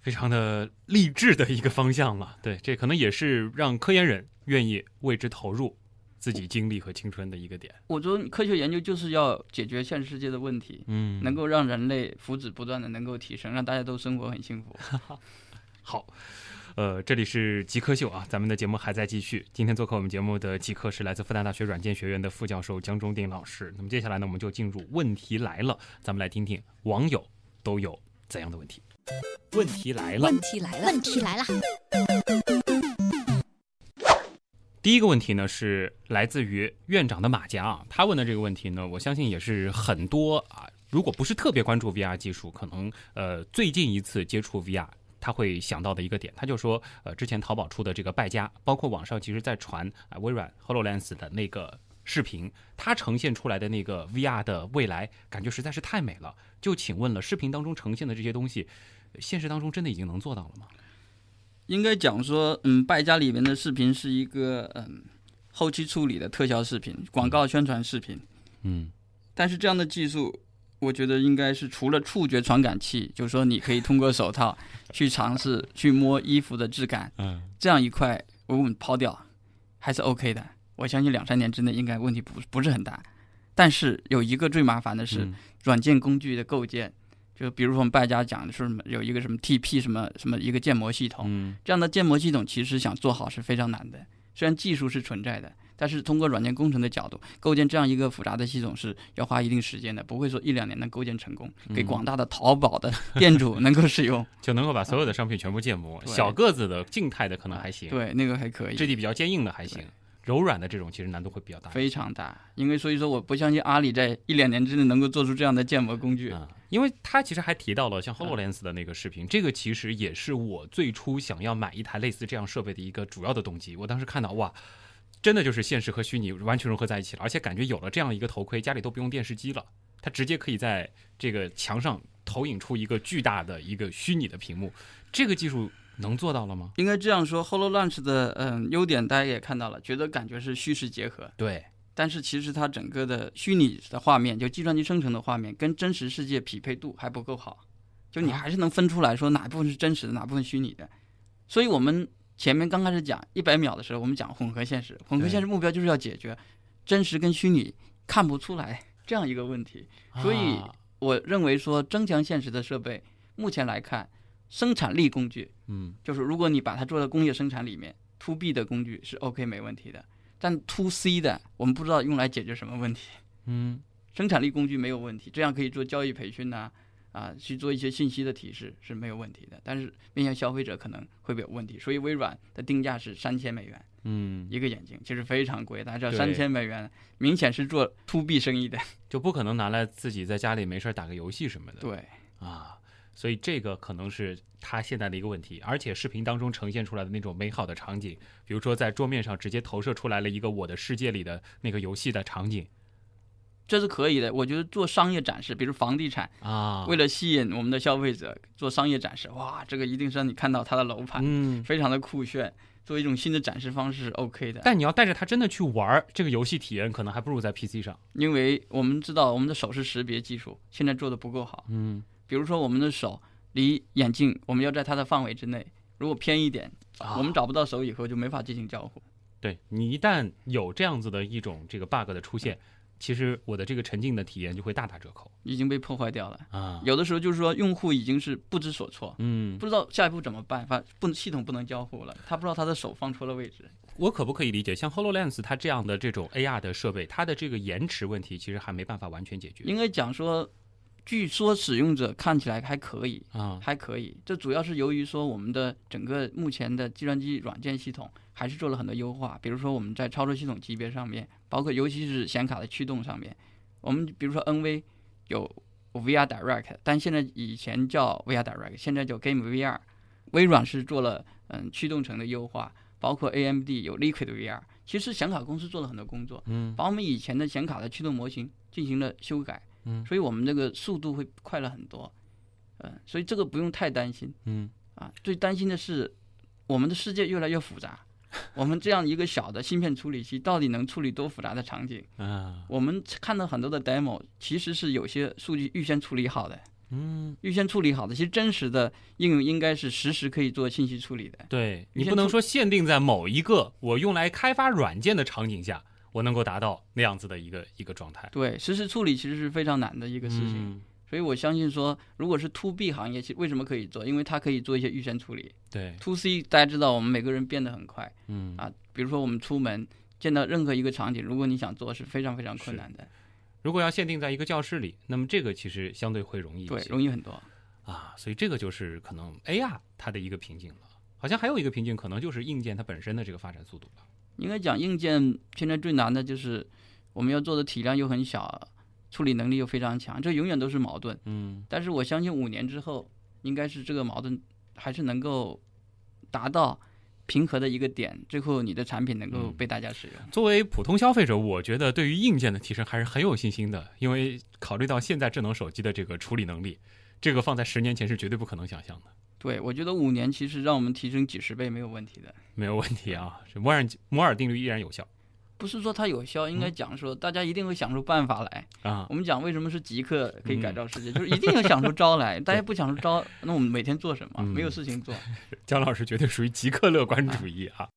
非常的励志的一个方向嘛。对，这可能也是让科研人愿意为之投入自己精力和青春的一个点。我觉得科学研究就是要解决现实世界的问题，嗯能够让人类福祉不断的能够提升，让大家都生活很幸福。好。呃，这里是极客秀啊，咱们的节目还在继续。今天做客我们节目的极客是来自复旦大学软件学院的副教授江中定老师。那么接下来呢，我们就进入问题来了，咱们来听听网友都有怎样的问题。问题来了，问题来了，问题来了，第一个问题呢是来自于院长的马甲啊，他问的这个问题呢，我相信也是很多啊，如果不是特别关注 VR 技术，可能呃最近一次接触 VR。他会想到的一个点，他就说，呃，之前淘宝出的这个败家，包括网上其实在传啊、微软 Hololens 的那个视频，它呈现出来的那个 VR 的未来，感觉实在是太美了。就请问了，视频当中呈现的这些东西，现实当中真的已经能做到了吗？应该讲说，嗯，败家里面的视频是一个嗯后期处理的特效视频、广告宣传视频，嗯但是这样的技术，我觉得应该是除了触觉传感器，就是说你可以通过手套 去尝试去摸衣服的质感，嗯这样一块我们抛掉，还是 OK 的。我相信两三年之内应该问题不不是很大。但是有一个最麻烦的是嗯软件工具的构建，就比如说我们败家讲的是什么，有一个什么 TP 什么什么一个建模系统，嗯这样的建模系统其实想做好是非常难的。虽然技术是存在的，但是通过软件工程的角度构建这样一个复杂的系统是要花一定时间的，不会说一两年能构建成功，给嗯广大的淘宝的店主能够使用。就能够把所有的商品全部建模，小个子的静态的可能还行，对，那个还可以，质地比较坚硬的还行，柔软的这种其实难度会比较大。非常大。因为所以说，我不相信阿里在一两年之内能够做出这样的建模工具。啊、因为他其实还提到了像 Hololens 的那个视频，这个其实也是我最初想要买一台类似这样设备的一个主要的动机。我当时看到哇，真的就是现实和虚拟完全融合在一起了，而且感觉有了这样一个头盔，家里都不用电视机了，它直接可以在这个墙上投影出一个巨大的一个虚拟的屏幕。这个技术能做到了吗？应该这样说，HoloLens 的嗯优点大家也看到了，觉得感觉是虚实结合，对，但是其实它整个的虚拟的画面，就计算机生成的画面，跟真实世界匹配度还不够好，就你啊还是能分出来说哪部分是真实的，哪部分虚拟的。所以我们前面刚开始讲一百秒的时候，我们讲混合现实，混合现实目标就是要解决真实跟虚拟看不出来这样一个问题。所以啊我认为说增强现实的设备，目前来看，生产力工具嗯就是如果你把它做到工业生产里面，to B 的工具是 OK 没问题的，但 to C 的我们不知道用来解决什么问题。嗯生产力工具没有问题，这样可以做教育培训呐、啊，去做一些信息的提示是没有问题的。但是面向消费者可能会有问题，所以微软的定价是三千美元嗯，一个眼镜，其实非常贵。大家知道对三千美元明显是做 to B 生意的，就不可能拿来自己在家里没事儿打个游戏什么的。对。啊，所以这个可能是他现在的一个问题，而且视频当中呈现出来的那种美好的场景，比如说在桌面上直接投射出来了一个我的世界里的那个游戏的场景这是可以的，我觉得做商业展示，比如房地产，啊，为了吸引我们的消费者做商业展示，哇，这个一定是让你看到它的楼盘，嗯，非常的酷炫，作为一种新的展示方式是 OK 的。但你要带着它真的去玩儿，这个游戏体验可能还不如在 PC 上。因为我们知道我们的手势识别技术现在做的不够好，嗯比如说我们的手离眼镜，我们要在它的范围之内，如果偏一点，啊我们找不到手以后就没法进行交互。对你一旦有这样子的一种这个 bug 的出现，其实我的这个沉浸的体验就会大打折扣已经被破坏掉了。啊。有的时候就是说，用户已经是不知所措，嗯，不知道下一步怎么办，反不系统不能交互了，他不知道他的手放错了位置。我可不可以理解，像 Hololens 它这样的这种 AR 的设备，它的这个延迟问题其实还没办法完全解决应该讲说，据说使用者看起来还可以，啊？还可以。这主要是由于说我们的整个目前的计算机软件系统还是做了很多优化，比如说我们在操作系统级别上面，包括尤其是显卡的驱动上面，我们比如说 NV 有 VR Direct，但现在以前叫 VR Direct，现在叫 Game VR。微软是做了嗯驱动层的优化，包括 AMD 有 Liquid VR。其实显卡公司做了很多工作，嗯把我们以前的显卡的驱动模型进行了修改，嗯所以我们这个速度会快了很多，嗯，所以这个不用太担心嗯啊。最担心的是，我们的世界越来越复杂，我们这样一个小的芯片处理器到底能处理多复杂的场景？啊我们看到很多的 demo，其实是有些数据预先处理好的，嗯，预先处理好的，其实真实的应用应该是实时可以做信息处理的。对你不能说限定在某一个我用来开发软件的场景下，我能够达到那样子的一个一个状态。对，实时处理其实是非常难的一一个事情。嗯、所以我相信说，如果是 to B 行业，其为什么可以做？因为它可以做一些预先处理。对，to C 大家知道，我们每个人变得很快嗯啊。比如说我们出门见到任何一个场景，如果你想做，是非常非常困难的，如果要限定在一个教室里，那么这个其实相对会容易一对，些。容易很多。啊，所以这个就是可能 AR 它的一个瓶颈了。好像还有一个瓶颈，可能就是硬件它本身的这个发展速度了。应该讲硬件现在最难的就是我们要做的体量又很小，处理能力又非常强，这永远都是矛盾。嗯但是我相信五年之后，应该是这个矛盾还是能够达到平和的一个点，最后你的产品能够嗯被大家使用。作为普通消费者，我觉得对于硬件的提升还是很有信心的，因为考虑到现在智能手机的这个处理能力，这个放在十年前是绝对不可能想象的。对，我觉得五年其实让我们提升几十倍没有问题的。没有问题啊，这摩尔摩尔定律依然有效不是说它有效，应该嗯讲说大家一定会想出办法来。啊我。们讲为什么是极客可以改嗯造世界，就是一定要想出招来。大家不想出招，那我们每天做什么？嗯没有事情做。姜老师绝对属于极客乐观主义啊。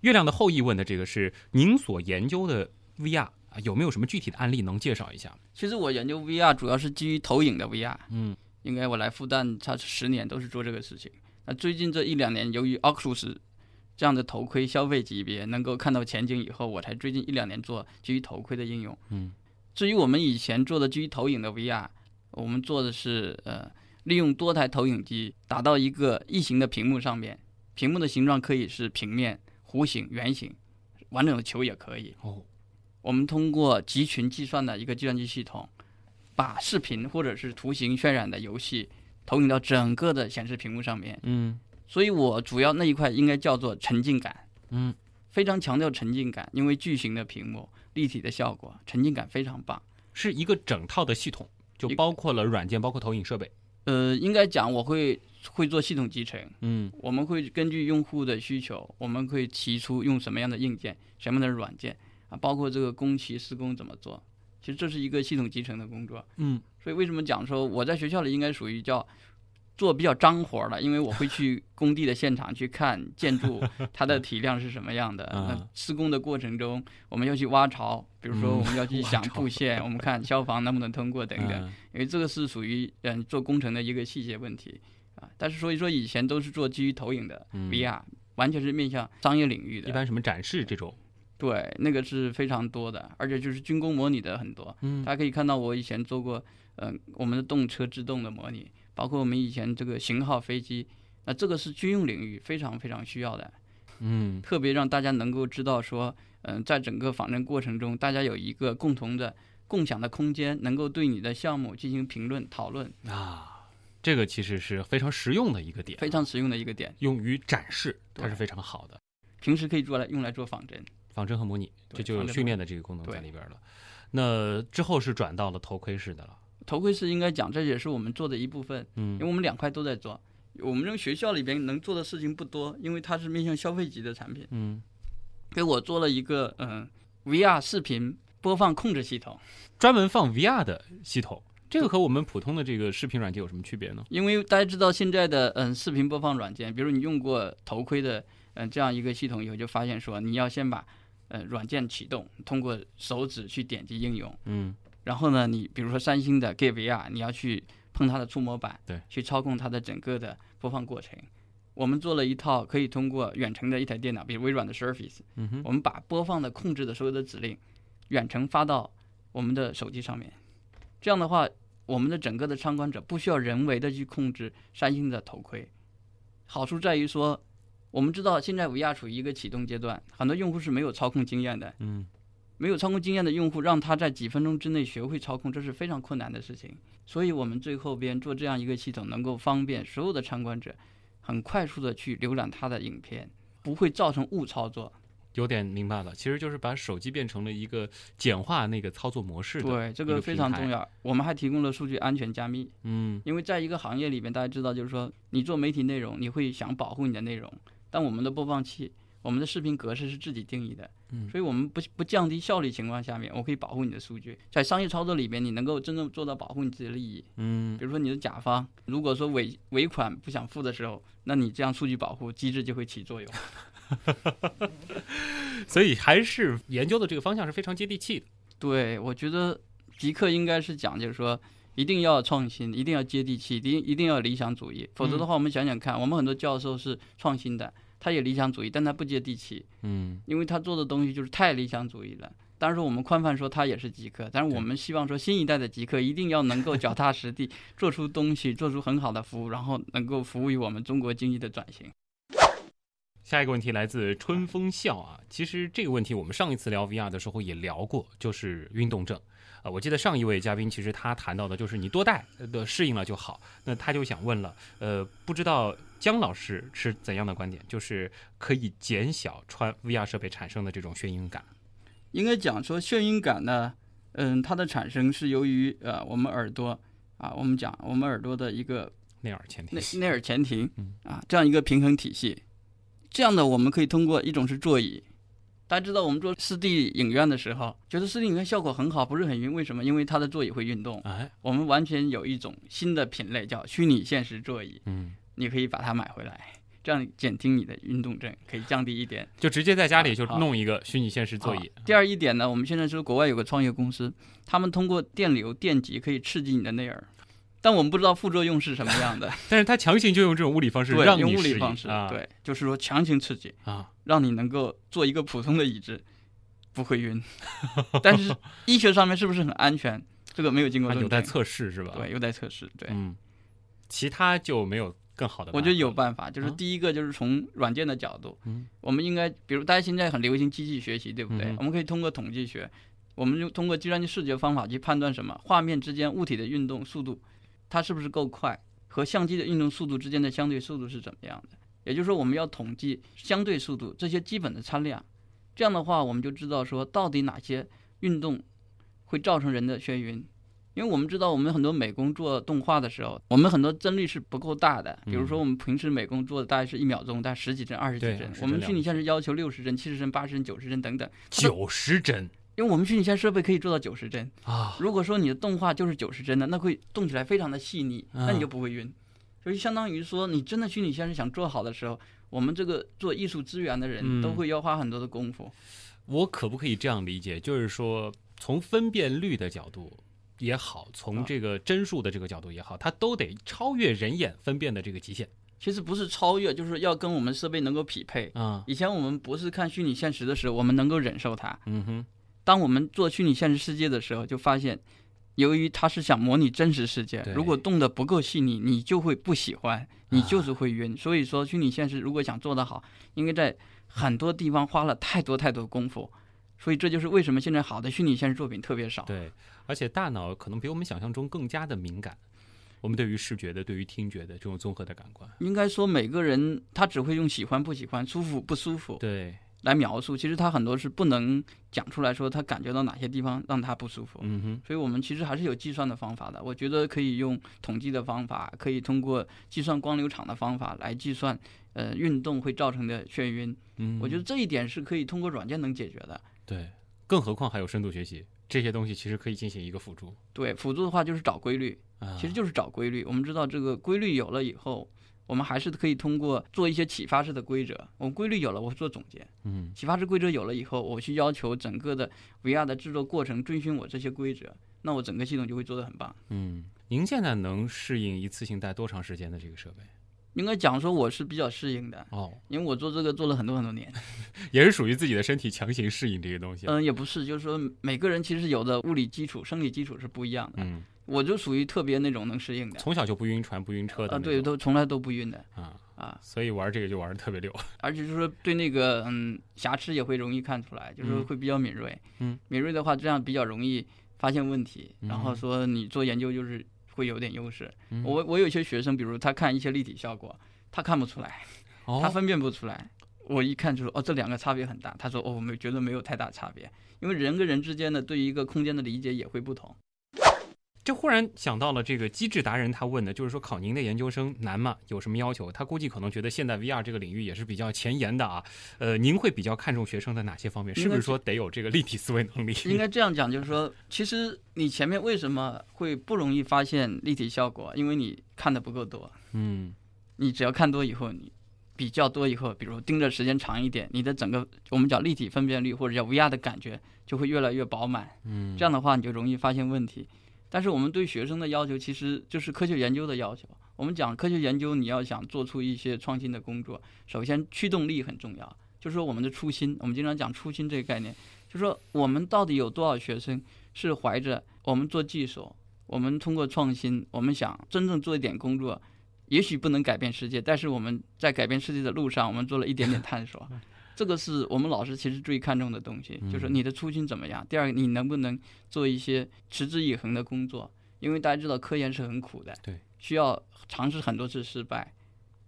月亮的后裔问的这个是您所研究的 VR 啊，有没有什么具体的案例能介绍一下？其实我研究 VR 主要是基于投影的 VR，嗯应该我来复旦差十年都是做这个事情。那最近这一两年，由于 Oculus 这样的头盔消费级别能够看到前景以后，我才最近一两年做基于头盔的应用。嗯，至于我们以前做的基于投影的 VR，我们做的是呃利用多台投影机打到一个异形的屏幕上面，屏幕的形状可以是平面、弧形、圆形，完整的球也可以。哦，我们通过集群计算的一个计算机系统，把视频或者是图形渲染的游戏投影到整个的显示屏幕上面。嗯所以我主要那一块应该叫做沉浸感，嗯，非常强调沉浸感，因为巨型的屏幕、立体的效果，沉浸感非常棒。是一个整套的系统，就包括了软件，包括投影设备。呃，应该讲我会会做系统集成，嗯我们会根据用户的需求，我们会提出用什么样的硬件、什么样的软件啊，包括这个工期施工怎么做。其实这是一个系统集成的工作。嗯所以为什么讲说我在学校里应该属于叫做比较脏活儿的？因为我会去工地的现场去看建筑 它的体量是什么样的。嗯那施工的过程中，我们要去挖槽，比如说嗯我们要去想布线，我们看消防能不能通过等等。嗯因为这个是属于嗯做工程的一个细节问题啊。但是所以说以前都是做基于投影的嗯 VR，、完全是面向商业领域的。一般什么展示这种，对，那个是非常多的，而且就是军工模拟的很多。嗯大家可以看到，我以前做过，嗯、我们的动车制动的模拟，包括我们以前这个型号飞机，那这个是军用领域非常非常需要的，嗯特别让大家能够知道说，嗯、在整个仿真过程中，大家有一个共同的共享的空间，能够对你的项目进行评论讨论，啊，这个其实是非常实用的一个点，非常实用的一个点，用于展示，它是非常好的。平时可以做来用来做仿真。仿真和模拟，这就有训练的这个功能在里边了。那之后是转到了头盔式的了。头盔式应该讲，这也是我们做的一部分，嗯因为嗯我们两块都在做。我们这个学校里边能做的事情不多，因为它是面向消费级的产品。嗯，给我做了一个嗯 VR 视频播放控制系统，专门放 VR 的系统，这个和我们普通的这个视频软件有什么区别呢？因为大家知道现在的嗯视频播放软件，比如你用过头盔的嗯这样一个系统以后，就发现说你要先把呃软件启动，通过手指去点击应用，嗯然后呢，你比如说三星的 Get VR，你要去碰它的触摸板，对，去操控它的整个的播放过程。我们做了一套可以通过远程的一台电脑，比如微软的 Surface，我们把播放的控制的所有的指令远程发到我们的手机上面。这样的话，我们的整个的参观者不需要人为的去控制三星的头盔。好处在于说，我们知道现在 VR 处于一个启动阶段，很多用户是没有操控经验的。嗯没有操控经验的用户，让他在几分钟之内学会操控，这是非常困难的事情。所以，我们最后边做这样一个系统，能够方便所有的参观者很快速的去浏览他的影片，不会造成误操作。有点明白了，其实就是把手机变成了一个简化那个操作模式的。对，这个非常重要。我们还提供了数据安全加密，嗯因为在一个行业里边，大家知道，就是说你做媒体内容，你会想保护你的内容，但我们的播放器，我们的视频格式是自己定义的，嗯所以我们不不降低效率情况下面，我可以保护你的数据。在商业操作里边，你能够真正做到保护你自己的利益。嗯比如说你的甲方，如果说尾尾款不想付的时候，那你这样数据保护机制就会起作用。所以还是研究的这个方向是非常接地气的。对，我觉得极客应该是讲，就是说一定要创新，一定要接地气，一定一定要理想主义，否则的话，我们想想看，我们很多教授是创新的，他也理想主义，但他不接地气，嗯因为他做的东西就是太理想主义了。当然说我们宽泛说他也是极客，但是我们希望说新一代的极客一定要能够脚踏实地，做出东西，做出很好的服务，然后能够服务于我们中国经济的转型。下一个问题来自春风笑啊，其实这个问题我们上一次聊 VR 的时候也聊过，就是运动症。啊，我记得上一位嘉宾其实他谈到的就是你多戴的适应了就好。那他就想问了，呃，不知道姜老师是怎样的观点，就是可以减小穿 VR 设备产生的这种眩晕感。应该讲说眩晕感呢，嗯，它的产生是由于呃我们耳朵啊，我们讲我们耳朵的一个内耳前内庭，内耳前庭嗯啊这样一个平衡体系，这样的我们可以通过一种是座椅。大家知道，我们做四 D 影院的时候，觉得四 D 影院效果很好，不是很晕。为什么？因为它的座椅会运动。哎，我们完全有一种新的品类叫虚拟现实座椅，嗯你可以把它买回来。这样减轻你的运动症，可以降低一点。就直接在家里就弄一个虚拟现实座椅。第二一点呢，我们现在说国外有个创业公司，他们通过电流电极可以刺激你的内耳，但我们不知道副作用是什么样的。但是他强行就用这种物理方式让你适应物理方式，啊，对，就是说强行刺激，啊，让你能够做一个普通的椅子，不会晕。但是医学上面是不是很安全？这个没有经过有待测试是吧？对，有待测试。对，嗯，其他就没有更好的办法。我觉得有办法，就是啊第一个就是从软件的角度，嗯我们应该，比如大家现在很流行机器学习，对不对？嗯我们可以通过统计学，我们就通过计算机视觉方法去判断什么画面之间物体的运动速度，它是不是够快，和相机的运动速度之间的相对速度是怎么样的。也就是说，我们要统计相对速度这些基本的参量，这样的话，我们就知道说到底哪些运动会造成人的眩晕。因为我们知道，我们很多美工做动画的时候，我们很多帧率是不够大的。比如说，我们平时美工做的大概是一秒钟，大概十几帧、二十几帧。我们虚拟现实要求六十帧、七十帧、八十帧、九十帧等等，九十帧因为我们虚拟现实设备可以做到九十帧。啊，如果说你的动画就是九十帧的，那会动起来非常的细腻，那你就嗯不会晕。所以相当于说，你真的虚拟现实想做好的时候，我们这个做艺术资源的人嗯都会要花很多的功夫。我可不可以这样理解？就是说，从分辨率的角度也好，从啊这个帧数的这个角度也好，它都得超越人眼分辨的这个极限其实不是超越，就是要跟我们设备能够匹配。啊。以前我们不是看虚拟现实的时候，我们能够忍受它。嗯哼，当我们做虚拟现实世界的时候，就发现，由于它是想模拟真实世界，如果动得不够细腻，你就会不喜欢，你就是会晕。所以说，虚拟现实如果想做得好，应该在很多地方花了太多太多功夫。所以这就是为什么现在好的虚拟现实作品特别少。对，而且大脑可能比我们想象中更加的敏感。我们对于视觉的、对于听觉的这种综合的感官，应该说每个人他只会用喜欢不喜欢、舒服不舒服对，来描述，其实他很多是不能讲出来说他感觉到哪些地方让他不舒服。嗯哼，所以我们其实还是有计算的方法的。我觉得可以用统计的方法，可以通过计算光流场的方法来计算，呃，运动会造成的眩晕。嗯，我觉得这一点是可以通过软件能解决的。对，更何况还有深度学习这些东西，其实可以进行一个辅助对，辅助的话就是找规律，啊。其实就是找规律。我们知道这个规律有了以后，我们还是可以通过做一些启发式的规则。我们规律有了，我会做总结；嗯启发式规则有了以后，我去要求整个的 VR 的制作过程遵循我这些规则，那我整个系统就会做得很棒。嗯，您现在能适应一次性戴多长时间的这个设备？应该讲说我是比较适应的，哦，因为我做这个做了很多很多年。也是属于自己的身体强行适应这些东西。嗯，也不是，就是说每个人其实有的物理基础、生理基础是不一样的。嗯，我就属于特别那种能适应的，从小就不晕船、不晕车的啊，对，都从来都不晕的啊，啊，所以玩这个就玩的特别溜。而且就是说对那个嗯瑕疵也会容易看出来，就是说嗯会比较敏锐。嗯，敏锐的话，这样比较容易发现问题，然后嗯说你做研究就是会有点优势。嗯我我有些学生，比如他看一些立体效果，他看不出来，哦，他分辨不出来。我一看就说哦，这两个差别很大。他说哦，我们觉得没有太大差别，因为人跟人之间的对于一个空间的理解也会不同。这忽然想到了这个机智达人，他问的就是说考您的研究生难吗？有什么要求？他估计可能觉得现在 VR 这个领域也是比较前沿的啊。呃，您会比较看重学生的哪些方面？是不是说得有这个立体思维能力？应该这样讲，就是说，其实你前面为什么会不容易发现立体效果？因为你看的不够多。嗯你只要看多以后，你比较多以后，比如盯着时间长一点，你的整个我们叫立体分辨率或者叫 VR 的感觉就会越来越饱满。嗯，这样的话，你就容易发现问题。但是我们对学生的要求其实就是科学研究的要求。我们讲科学研究，你要想做出一些创新的工作，首先驱动力很重要，就是说我们的初心。我们经常讲初心这个概念，就是说我们到底有多少学生是怀着我们做技术，我们通过创新，我们想真正做一点工作，也许不能改变世界，但是我们在改变世界的路上，我们做了一点点探索。这个是我们老师其实最看重的东西，就是你的初心怎么样。第二个，你能不能做一些持之以恒的工作？因为大家知道科研是很苦的，对，需要尝试很多次失败。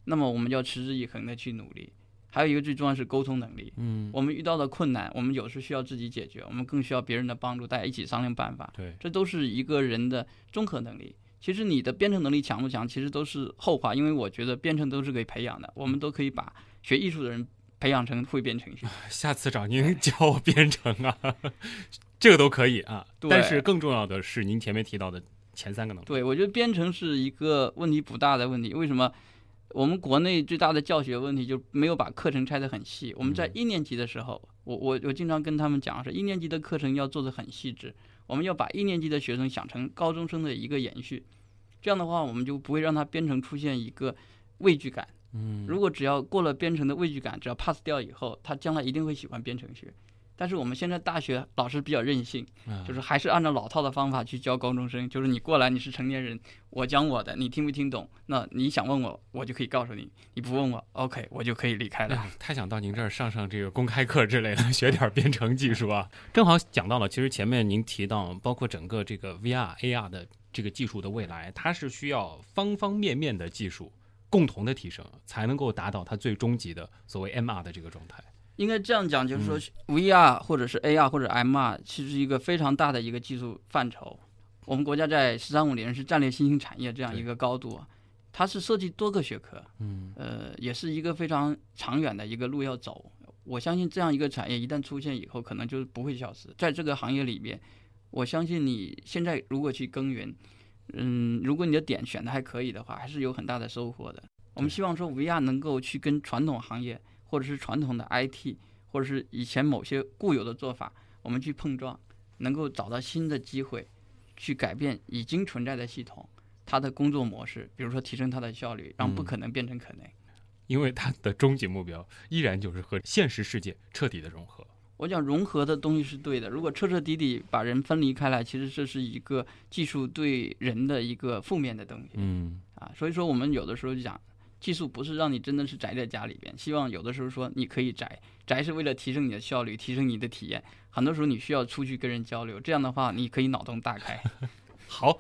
那么我们要持之以恒的去努力。还有一个最重要是沟通能力。嗯，我们遇到的困难，我们有时需要自己解决，我们更需要别人的帮助，大家一起商量办法。对，这都是一个人的综合能力。其实你的编程能力强不强，其实都是后话，因为我觉得编程都是可以培养的，我们都可以把学艺术的人培养成会编程序。下次找您教我编程啊，这个都可以啊。但是更重要的是您前面提到的前三个能力。对，我觉得编程是一个问题不大的问题。为什么？我们国内最大的教学问题就没有把课程拆得很细。我们在嗯一年级的时候，我我我经常跟他们讲是，一年级的课程要做得很细致，我们要把一年级的学生想成高中生的一个延续。这样的话，我们就不会让他编程出现一个畏惧感。嗯如果只要过了编程的畏惧感，只要 pass 掉以后，他将来一定会喜欢编程学。但是我们现在大学老师比较任性，啊就是还是按照老套的方法去教高中生，就是你过来你是成年人，我讲我的，你听不听懂？那你想问我，我就可以告诉你；你不问我，OK，我就可以离开了。太想到您这儿上上这个公开课之类的，学点编程技术啊。正好讲到了，其实前面您提到，包括整个这个 VR、AR 的这个技术的未来，它是需要方方面面的技术共同的提升，才能够达到它最终极的所谓 MR 的这个状态。应该这样讲，就是说 VR 或者是 AR 或者 MR，其实是一个非常大的一个技术范畴。我们国家在“十三五”年是战略新兴产业这样一个高度啊，它是涉及多个学科，嗯呃，也是一个非常长远的一个路要走。我相信这样一个产业一旦出现以后，可能就是不会消失。在这个行业里面，我相信你现在如果去耕耘，嗯，如果你的点选的还可以的话，还是有很大的收获的。我们希望说 VR 能够去跟传统行业或者是传统的 IT，或者是以前某些固有的做法，我们去碰撞，能够找到新的机会，去改变已经存在的系统。它的工作模式，比如说提升它的效率，让不嗯可能变成可能。因为它的终极目标依然就是和现实世界彻底的融合。我讲融合的东西是对的，如果彻彻底底把人分离开来，其实这是一个技术对人的一个负面的东西嗯啊。所以说，我们有的时候就讲，技术不是让你真的是宅在家里边，希望有的时候说你可以宅，宅是为了提升你的效率，提升你的体验。很多时候你需要出去跟人交流，这样的话你可以脑洞大开。好，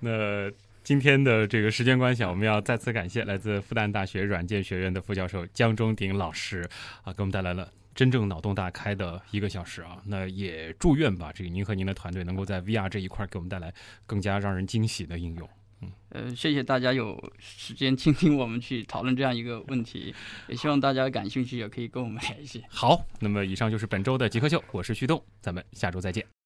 那今天的这个时间关系啊，我们要再次感谢来自复旦大学软件学院的副教授江中鼎老师啊，给我们带来了。真正脑洞大开的一个小时啊，那也祝愿吧，这个您和您的团队能够在 VR 这一块给我们带来更加让人惊喜的应用。呃，谢谢大家有时间倾听我们去讨论这样一个问题，也希望大家感兴趣也可以跟我们联系。好，那么以上就是本周的极客秀，我是旭东，咱们下周再见。